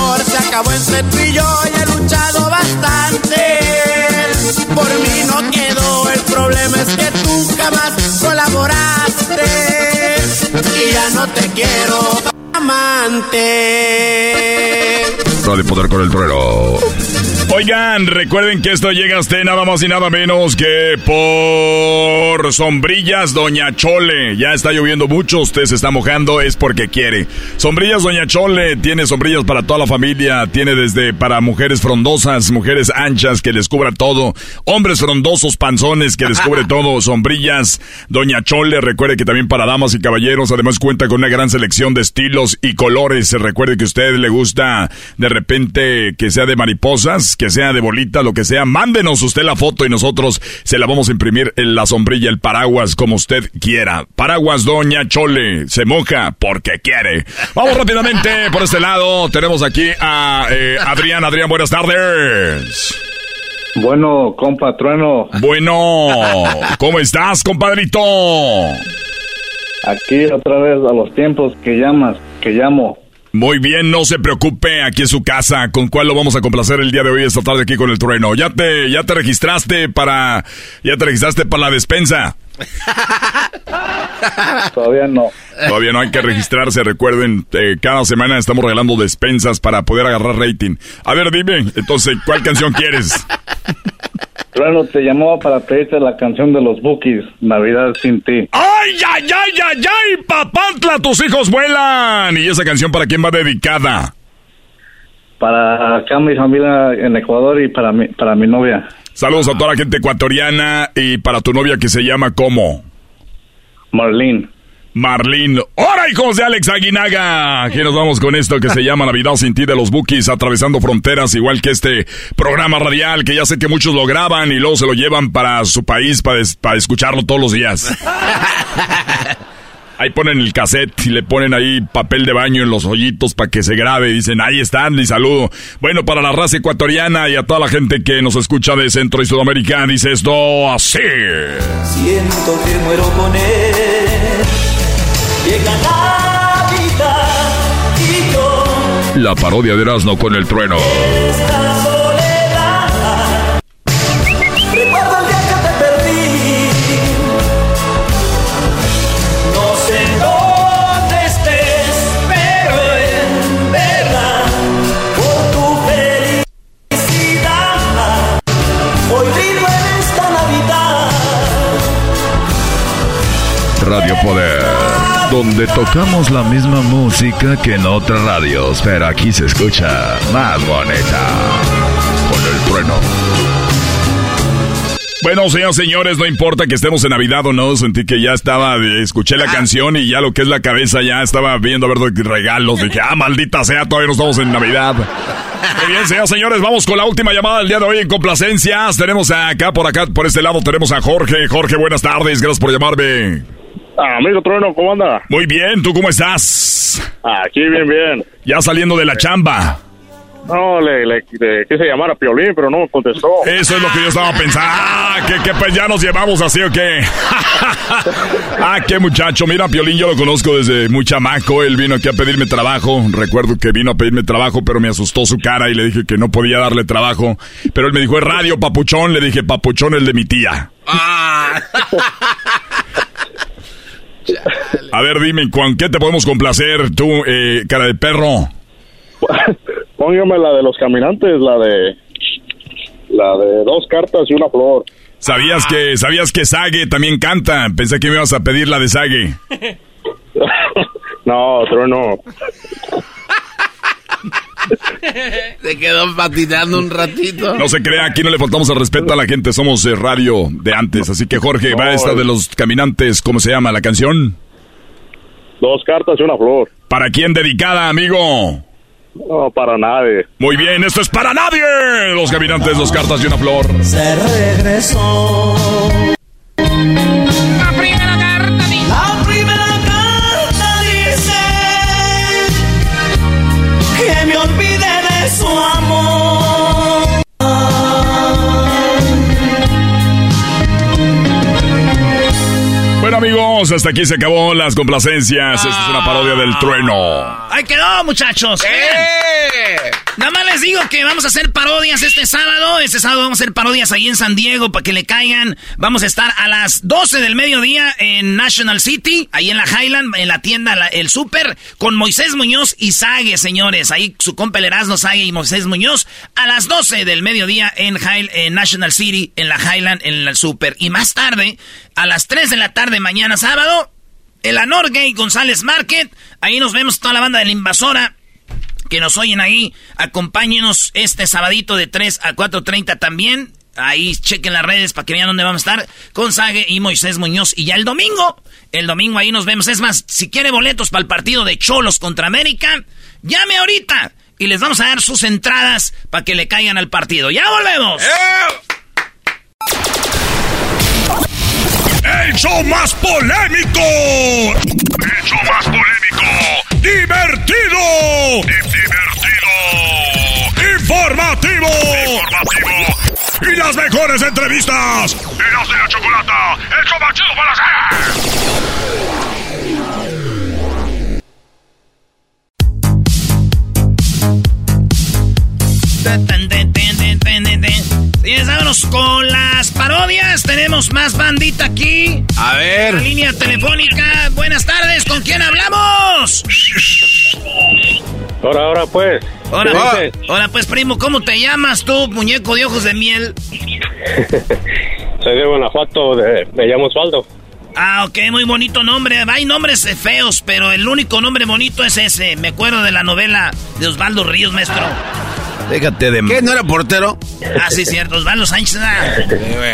acabó y yo y he luchado bastante. Por mí no quedó, el problema es que tú jamás colaboraste. Y ya no te quiero, amante. Radio Poder con el trueno. Oigan, recuerden que esto llega a usted nada más y nada menos que por Sombrillas Doña Chole. Ya está lloviendo mucho, usted se está mojando, es porque quiere. Sombrillas Doña Chole tiene sombrillas para toda la familia, tiene desde para mujeres frondosas, mujeres anchas que les cubra todo, hombres frondosos, panzones que les cubre *laughs* todo, sombrillas Doña Chole. Recuerde que también para damas y caballeros, además cuenta con una gran selección de estilos y colores. Recuerde que a usted le gusta de repente que sea de mariposas que sea de bolita, lo que sea, mándenos usted la foto y nosotros se la vamos a imprimir en la sombrilla, el paraguas, como usted quiera. Paraguas Doña Chole, se moja porque quiere. Vamos rápidamente por este lado, tenemos aquí a eh, Adrián. Adrián, buenas tardes. Bueno, compa Trueno. Bueno, ¿cómo estás, compadrito? Aquí otra vez a los tiempos que llamas, que llamo. Muy bien, no se preocupe, aquí es su casa. ¿Con cuál lo vamos a complacer el día de hoy esta tarde aquí con el trueno? ¿Ya te, ya te registraste para, ya te registraste para la despensa? *laughs* Todavía no. Todavía no hay que registrarse, recuerden, eh, cada semana estamos regalando despensas para poder agarrar rating. A ver, dime, entonces, ¿cuál canción quieres? Trueno te llamó para pedirte la canción de los Bookies, Navidad sin ti. ¡Ay, ay, ay, ay, ay! ¡Papantla, tus hijos vuelan! ¿Y esa canción para quién va dedicada? Para acá mi familia en Ecuador y para mi, para mi novia. Saludos a toda la gente ecuatoriana y para tu novia que se llama ¿cómo? Marlene. Marlene. ¡Hora, hijos de Alex Aguinaga! Aquí nos vamos con esto que se llama Navidad sin ti de los Bookies, atravesando fronteras, igual que este programa radial, que ya sé que muchos lo graban y luego se lo llevan para su país para, para escucharlo todos los días. *laughs* Ahí ponen el cassette y le ponen ahí papel de baño en los hoyitos para que se grabe. Dicen, ahí están, y saludo. Bueno, para la raza ecuatoriana y a toda la gente que nos escucha de Centro y Sudamérica, dice esto así. Siento que muero con él. Llega Navidad y yo La parodia de Erasmo con el trueno. esta Radio Poder, donde tocamos la misma música que en otras radios, pero aquí se escucha más bonita. Con el trueno. Bueno, señores, señores, no importa que estemos en Navidad o no, sentí que ya estaba, escuché la canción y ya lo que es la cabeza ya estaba viendo a ver los regalos. Dije, ah, maldita sea, todavía no estamos en Navidad. Muy bien, señores, señores, vamos con la última llamada del día de hoy en complacencias. Tenemos acá, por acá, por este lado, tenemos a Jorge. Jorge, buenas tardes, gracias por llamarme. Ah, amigo Trueno, ¿cómo anda? Muy bien, ¿tú cómo estás? Aquí bien, bien. Ya saliendo de la chamba. No, le, le, le quise llamar a Piolín, pero no me contestó. Eso es lo que yo estaba pensando. Ah, que, que pues ya nos llevamos así o qué. *laughs* ah, qué muchacho. Mira, Piolín yo lo conozco desde muy chamaco. Él vino aquí a pedirme trabajo. Recuerdo que vino a pedirme trabajo, pero me asustó su cara y le dije que no podía darle trabajo. Pero él me dijo, es radio, papuchón. Le dije, papuchón, el de mi tía. *laughs* A ver, dime, ¿con qué te podemos complacer tú, eh, cara de perro? *laughs* Póngame la de los caminantes, la de... La de dos cartas y una flor. ¿Sabías que, sabías que Sage también canta? Pensé que me ibas a pedir la de Sage. *laughs* No, Trueno. *laughs* Se quedó patinando un ratito. No se crea, aquí no le faltamos el respeto a la gente, somos radio de antes. Así que Jorge, va esta de los caminantes, ¿cómo se llama la canción? Dos cartas y una flor. ¿Para quién dedicada, amigo? No, para nadie. Muy bien, esto es para nadie. Los caminantes, dos cartas y una flor. Se regresó. Bueno, amigos, hasta aquí se acabó las complacencias. Esta es una parodia del trueno. Ahí quedó, muchachos. ¡Eh! Nada más les digo que vamos a hacer parodias este sábado. Este sábado vamos a hacer parodias ahí en San Diego para que le caigan. Vamos a estar a las 12 del mediodía en National City, ahí en la Highland, en la tienda la- El Super, con Moisés Muñoz y Sague, señores. Ahí su compa el Erasmo Sague y Moisés Muñoz a las 12 del mediodía en, High- en National City, en la Highland, en el Super. Y más tarde, a las 3 de la tarde mañana sábado, en la Norgate González Market. Ahí nos vemos toda la banda de la invasora que nos oyen ahí. Acompáñenos este sabadito de 3 a 4.30 también. Ahí chequen las redes para que vean dónde vamos a estar con Sage y Moisés Muñoz. Y ya el domingo, el domingo ahí nos vemos. Es más, si quiere boletos para el partido de Cholos contra América, llame ahorita. y les vamos a dar sus entradas para que le caigan al partido. ¡Ya volvemos! ¡El show más polémico! ¡El show más polémico! ¡Divertido! ¡Divertido! ¡Informativo! ¡Informativo! Y las mejores entrevistas. ¡Eras de la chocolata! ¡El show más chido para hacer! Señores, vámonos con las parodias. Tenemos más bandita aquí. A ver. La línea telefónica. Buenas tardes, ¿con quién hablamos? Ahora, ahora pues. Hola, ¿Qué dices? hola pues primo, ¿cómo te llamas tú, muñeco de ojos de miel? *laughs* Soy de Guanajuato, de- me llamo Osvaldo. Ah, ok, muy bonito nombre. Hay nombres eh, feos, pero el único nombre bonito es ese. Me acuerdo de la novela de Osvaldo Ríos, maestro. Déjate de... ¿Qué? ¿No era portero? Ah, sí, cierto, Osvaldo Sánchez. ah.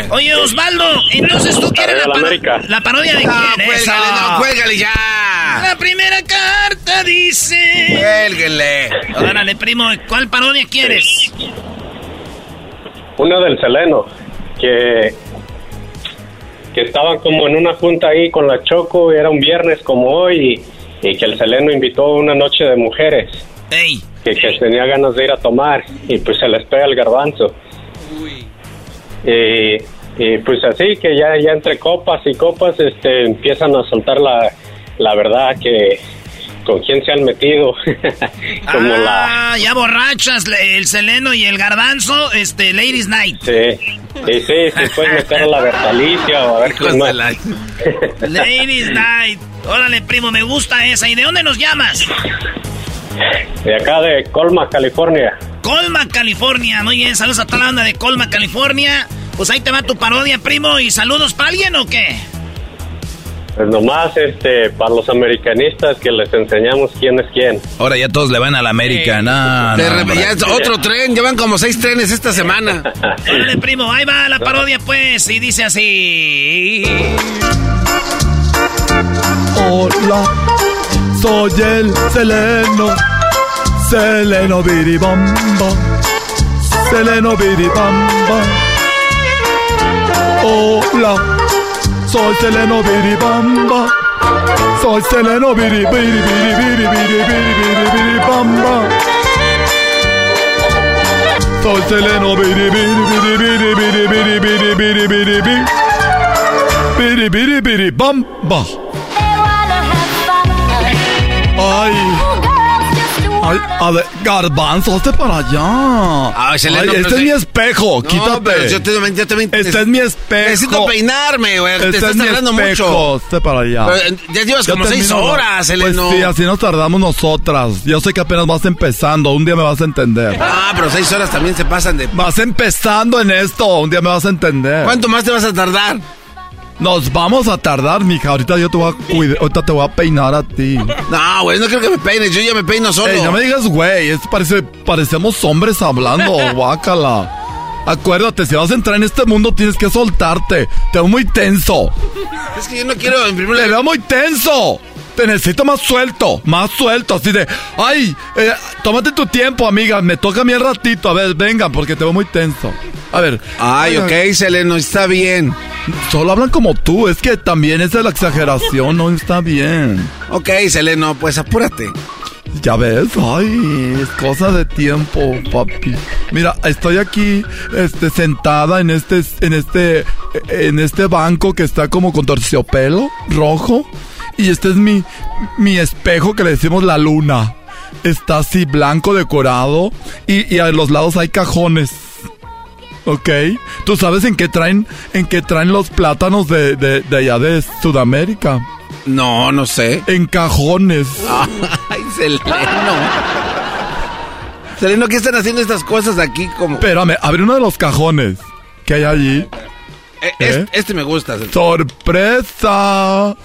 Oye, Osvaldo, entonces tú quieres la, paro- la parodia de No, quién cuélgale, Eso. no, cuélgale ya. La primera carta dice... Cuélguenle. Órale, primo, ¿cuál parodia quieres? Una del Seleno, que, que estaban como en una junta ahí con la Choco, era un viernes como hoy, y, y que el Seleno invitó a una noche de mujeres. Ey. Que, que tenía ganas de ir a tomar, y pues se les pega el garbanzo. Y, y pues así que ya, ya entre copas y copas este, empiezan a soltar la, la verdad que con quién se han metido. *laughs* como la... Ah, ya borrachas, le- el seleno y el garbanzo, este, Ladies Night. Sí, sí, sí, se puede meter a la Bertalicia o a ver quién más. *laughs* Ladies Night. Órale, primo, me gusta esa. ¿Y de dónde nos llamas? De acá de Colma, California. Colma, California. Muy bien, saludos a toda la banda de Colma, California. Pues ahí te va tu parodia, primo. ¿Y saludos para alguien o qué? Pues nomás este, para los americanistas que les enseñamos quién es quién. Ahora ya todos le van a la América. No, no, hombre. ya es otro *laughs* tren, llevan como seis trenes esta semana. *laughs* Órale, primo, ahí va la parodia, pues. Y dice así. Hola, soy el Seleno, Seleno Biribamba, Seleno Biribamba. Hola, soy Seleno Biribamba, soy Seleno Biri Biri Biri Biri Biri Biri Biri Biribamba. Soy Seleno Biri Biri Biri Biri Biri Biri Biri Biri Biri Biri Biri Biri Biri Bamba. Ay, a ver, garbanzo, hazte para allá. Ay, Seleno, Ay, este es mi espejo, No, quítate. pero yo te- yo también- Este es mi espejo. Necesito peinarme, güey. Te Este estás es mi tardando espejo, mucho. hazte para allá. Pero, eh, ya llevas como seis horas, Seleno. Pues sí, así nos tardamos nosotras. Yo sé que apenas vas empezando, un día me vas a entender. Ah, pero seis horas también se pasan de... Vas empezando en esto, un día me vas a entender. ¿Cuánto más te vas a tardar? Nos vamos a tardar, mija. Ahorita yo te voy a cuidar, ahorita te voy a peinar a ti. No, güey, no creo que me peines. Yo ya me peino solo. Ey, no me digas, güey. Es, parece, parecemos hombres hablando, *laughs* guácala. Acuérdate, si vas a entrar en este mundo tienes que soltarte. Te veo muy tenso. Es que yo no quiero... En primer Te veo muy tenso. Te necesito más suelto, más suelto, así de, ay, eh, tómate tu tiempo, amiga, me toca a mí el ratito, a ver, venga, porque te veo muy tenso. A ver. Ay, ok, Seleno, está bien. Solo hablan como tú, es que también es de la exageración, no está bien. Ok, Seleno, pues apúrate. Ya ves, ay, es cosa de tiempo, papi. Mira, estoy aquí, este, sentada en este, en este, en este banco que está como con terciopelo rojo. Y este es mi, mi espejo que le decimos la luna. Está así blanco decorado y, y a los lados hay cajones. ¿Ok? ¿Tú sabes en qué traen, en qué traen los plátanos de, de, de allá de Sudamérica? No, no sé. En cajones. *laughs* Ay, Seleno. Seleno, ¿qué están haciendo estas cosas aquí como...? Espérame, abre uno de los cajones que hay allí. Eh, ¿Eh? Este me gusta. Seleno. ¡Sorpresa!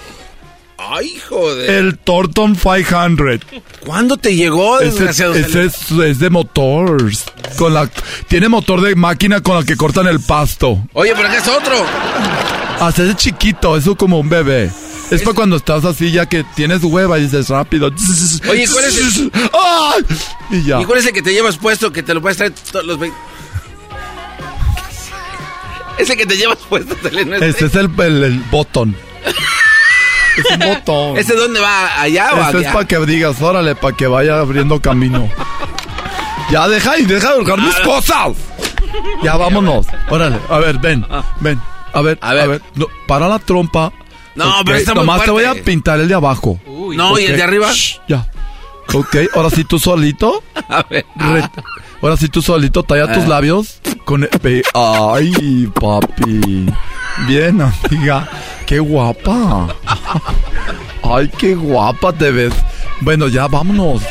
Ay, joder. El Torton 500. ¿Cuándo te llegó, Ese, desgraciado? ese Seleno? es, es de motors. Con la, tiene motor de máquina con la que cortan el pasto. Oye, pero acá es otro. Hasta es chiquito, eso como un bebé. Es para cuando estás así, ya que tienes hueva y dices rápido. *laughs* Oye, ¿cuál es el, ¡Ay! Y ya. ¿y cuál es el que te llevas puesto que te lo puedes traer todos los 20? *laughs* Ese que te llevas puesto, este. Ese es el, el, el botón. *laughs* Es un botón. ¿Ese dónde va? ¿Allá o Ese es para que digas, órale, para que vaya abriendo camino. Ya deja y deja de hurgar mis cosas. Ya vámonos. Órale, a ver, ven, ven. A ver, a ver. no, para la trompa. No, Ok, pero está muy Nomás te voy a fuerte. pintar el de abajo. No, ¿y el de arriba? shh, ya. Ok, ahora sí tú solito. *laughs* A ver. Ahora sí tú solito talla tus Ah. labios con el Ay, papi. Bien, amiga. Qué guapa. Ay, qué guapa te ves. Bueno, ya vámonos.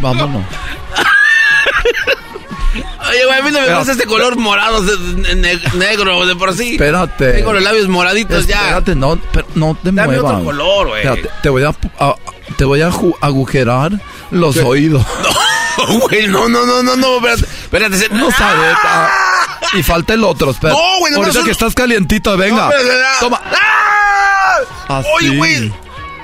Vámonos. Oye, güey, a mí no me gusta este color morado, ne- negro, de por sí. Espérate. Tengo los labios moraditos ya. Espérate, no, pero no te Dame muevas. otro color, güey. Espérate, te voy a, a- te voy a agujerar los ¿Qué? oídos. *laughs* No, güey, no, no, no, no, no, espérate. Espérate, No sabes. ah, y falta el otro, espérate. No, güey, no, Ahorita no, que no. estás calientito, venga. No. Toma. Así. Oye, güey.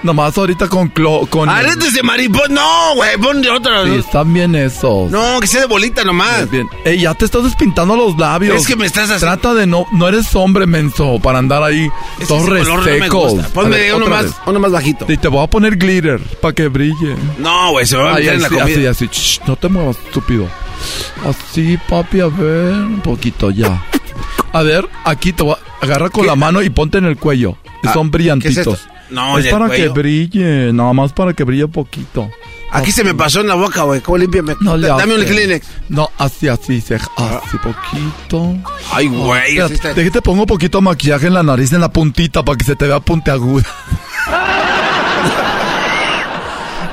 Nomás ahorita con clo, con. Aretes de mariposa. No, güey, pon de otra. Sí, están bien esos. No, que sea de bolita nomás. Bien. Ey, ya te estás despintando los labios. Es que me estás haciendo- Trata de no. No eres hombre menso para andar ahí Es todos no resecos. gusta. Ponme ver, uno más, vez. uno más bajito. Y te voy a poner glitter para que brille. No, güey, se va a meter en la comida. así, así. Shh, no te muevas, estúpido. Así, papi, a ver. Un poquito, ya. A ver, aquí te voy a agarra con la mano y ponte en el cuello. Ah, Son brillantitos. ¿qué es? No, es para cuello. que brille, nada más para que brille poquito. Aquí se me pasó en la boca, güey. ¿Cómo límpiame? No le Dame un. Kleenex. No, así, así, se, así poquito. Ay, güey. Está. deja que te pongo poquito maquillaje en la nariz, en la puntita, para que se te vea puntiaguda. *laughs*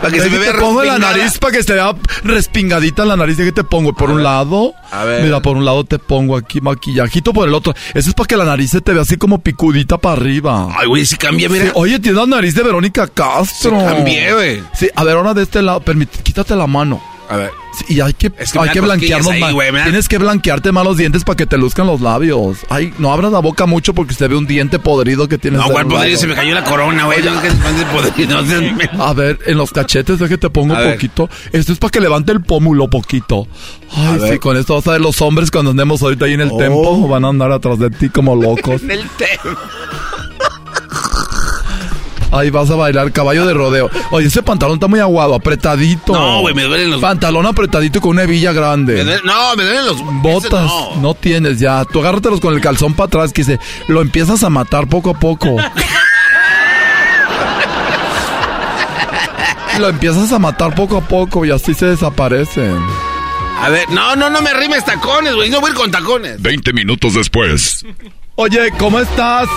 Para que se me vea te pongo la nariz para que se vea respingadita la nariz. Deja que te pongo por un lado. A ver. Mira, por un lado te pongo aquí maquillajito, por el otro. Eso es para que la nariz se te vea así como picudita para arriba. Ay, güey, si cambié, mira. Sí, oye, tienes la nariz de Verónica Castro. Sí, cambié, güey. Sí, a ver, ahora de este lado, permite, quítate la mano. A ver. Y hay que, Es que hay que cosquillas blanquearnos ahí, Tienes que blanquearte más los dientes para que te luzcan los labios. Ay, no abras la boca mucho porque se ve un diente podrido que tienes. No, güey, podrido, se me cayó la corona, güey. A ver, en los cachetes, que te pongo ver. poquito. Esto es para que levante el pómulo poquito. Ay, sí, con esto vas a ver los hombres cuando andemos ahorita ahí en el Oh. tempo. Van a andar atrás de ti como locos. *laughs* En el tema. Ahí vas a bailar caballo de rodeo. Oye, ese pantalón está muy aguado, apretadito. No, güey, me duelen los- Pantalón apretadito y con una hebilla grande. Me duele- No, me duelen los... Botas, ese no. tienes ya. Tú agárratelos con el calzón para atrás, que se lo empiezas a matar poco a poco. *laughs* lo empiezas a matar poco a poco y así se desaparecen. A ver, no, no, no me rimes tacones, güey. No voy a ir con tacones. 20 minutos después. Oye, ¿cómo estás?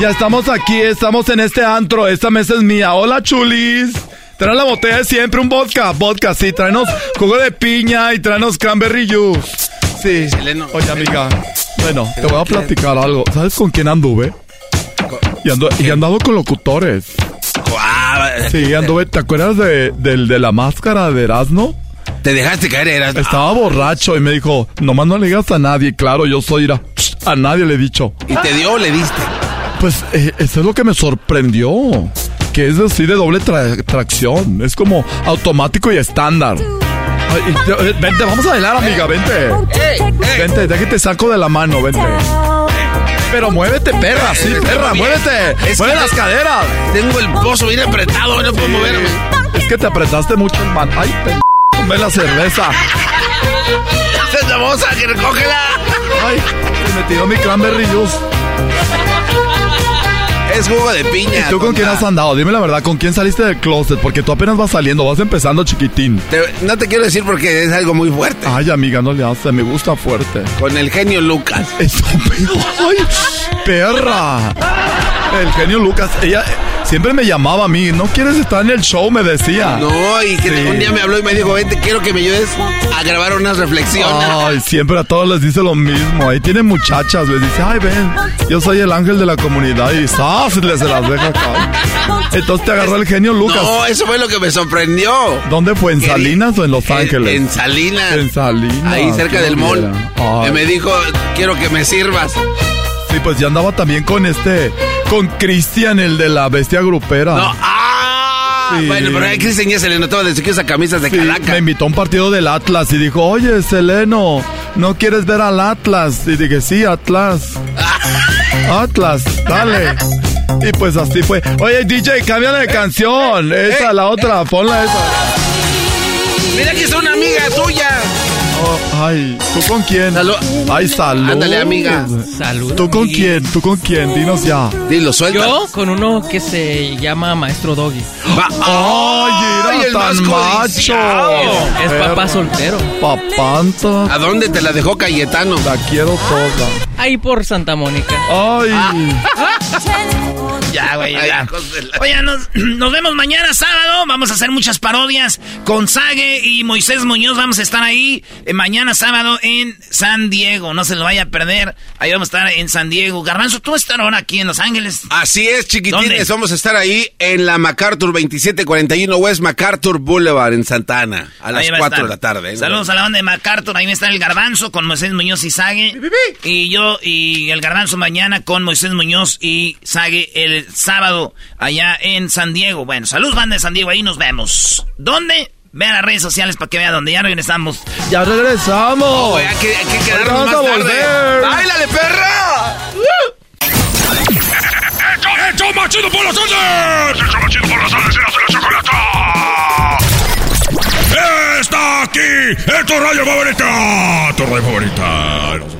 Ya estamos aquí, estamos en este antro. Esta mesa es mía. Hola, chulis. Traen la botella de siempre, un vodka. Vodka, sí. Tráenos jugo de piña y tráenos cranberry juice. Sí. Oye, amiga. Bueno, te voy a platicar algo. ¿Sabes con quién anduve? Y, ando, y he andado con locutores. Sí, anduve. ¿Te acuerdas de, del de la máscara de Erasmo? Te dejaste caer, eras. Estaba borracho y me dijo, nomás no le digas a nadie. Claro, yo soy ira. A nadie le he dicho. ¿Y te dio o le diste? Pues eh, eso es lo que me sorprendió. Que es así de doble tra- tracción. Es como automático y estándar. Ay, te- eh, vente, vamos a bailar, amiga, vente. Vente, déjate saco de la mano, vente. Pero muévete, perra, sí, perra, muévete. Mueve que las te- caderas. Tengo el pozo bien apretado, no puedo moverme. Es que te apretaste mucho el man. Ay, pen... Tomé la cerveza. ¡Esa es la que recógela! Ay, se me tiró mi cranberry juice. Es jugo de piña. ¿Y tú con quién has andado? Dime la verdad, ¿con quién saliste del closet? Porque tú apenas vas saliendo, vas empezando chiquitín. Te- no te quiero decir porque es algo muy fuerte. Ay, amiga, no le hace, me gusta fuerte. Con el genio Lucas. Estúpido. Ay, perra. El genio Lucas, ella siempre me llamaba a mí. ¿No quieres estar en el show? Me decía. No, y que Sí. un día me habló y me dijo, vente, quiero que me ayudes a grabar unas reflexiones. Ay, siempre a todos les dice lo mismo. Ahí tienen muchachas, les dice, ay, ven, yo soy el ángel de la comunidad y ¡zas! les se las deja caer. Entonces te agarró el genio Lucas. No, eso fue lo que me sorprendió. ¿Dónde fue? ¿En Salinas o en Los Ángeles? En, Salinas. En Salinas. Ahí cerca del mall. me dijo, quiero que me sirvas. Sí, pues ya andaba también con este, con Cristian, el de la bestia grupera. No, ¡ah! Bueno, pero a Cristian ya se le notaba desde que usa camisas de calaca. Me invitó a un partido del Atlas y dijo, oye, Seleno, ¿no quieres ver al Atlas? Y dije, sí, Atlas. *laughs* Atlas, dale. Y pues así fue. Oye, DJ, cámbiale de canción. Esa, la otra, ponla esa. Mira que es una amiga tuya. Oh, ay, ¿tú con quién? Ay, salud. Ándale, amiga. Salud. ¿Tú con quién? ¿Tú con quién? Dinos ya. Dilo, suelta. Yo con uno que se llama Maestro Doggy. Ay, era tan macho. Es, es papá soltero. Papanta. ¿A dónde te la dejó Cayetano? La quiero toda. Ahí por Santa Mónica. Ay. Ya, güey, ya. Oye, nos, nos, vemos mañana sábado. Vamos a hacer muchas parodias con Sage y Moisés Muñoz. Vamos a estar ahí eh, mañana sábado en San Diego. No se lo vaya a perder. Ahí vamos a estar en San Diego. Garbanzo, tú vas a estar ahora aquí en Los Ángeles. Así es, chiquitines. ¿Dónde? Vamos a estar ahí en la MacArthur 2741 West MacArthur Boulevard en Santana a las 4 de la tarde. ¿eh? Saludos a la banda de MacArthur. Ahí va a estar el Garbanzo con Moisés Muñoz y Sage. Y yo y el Garbanzo mañana con Moisés Muñoz y Sage el sábado allá en San Diego. Bueno, saludos banda de San Diego, ahí nos vemos. ¿Dónde? Vean las redes sociales para que vean dónde ya regresamos. ¡Ya regresamos! Oh, hay, que, hay que quedarnos más tarde. ¡Báilale, perra! ¡Hecho machido por las tardes! ¡Hecho machido por las tardes! ¡Eras de la chocolata! ¡Está aquí! ¡Es tu radio favorita! ¡Tu radio favorita!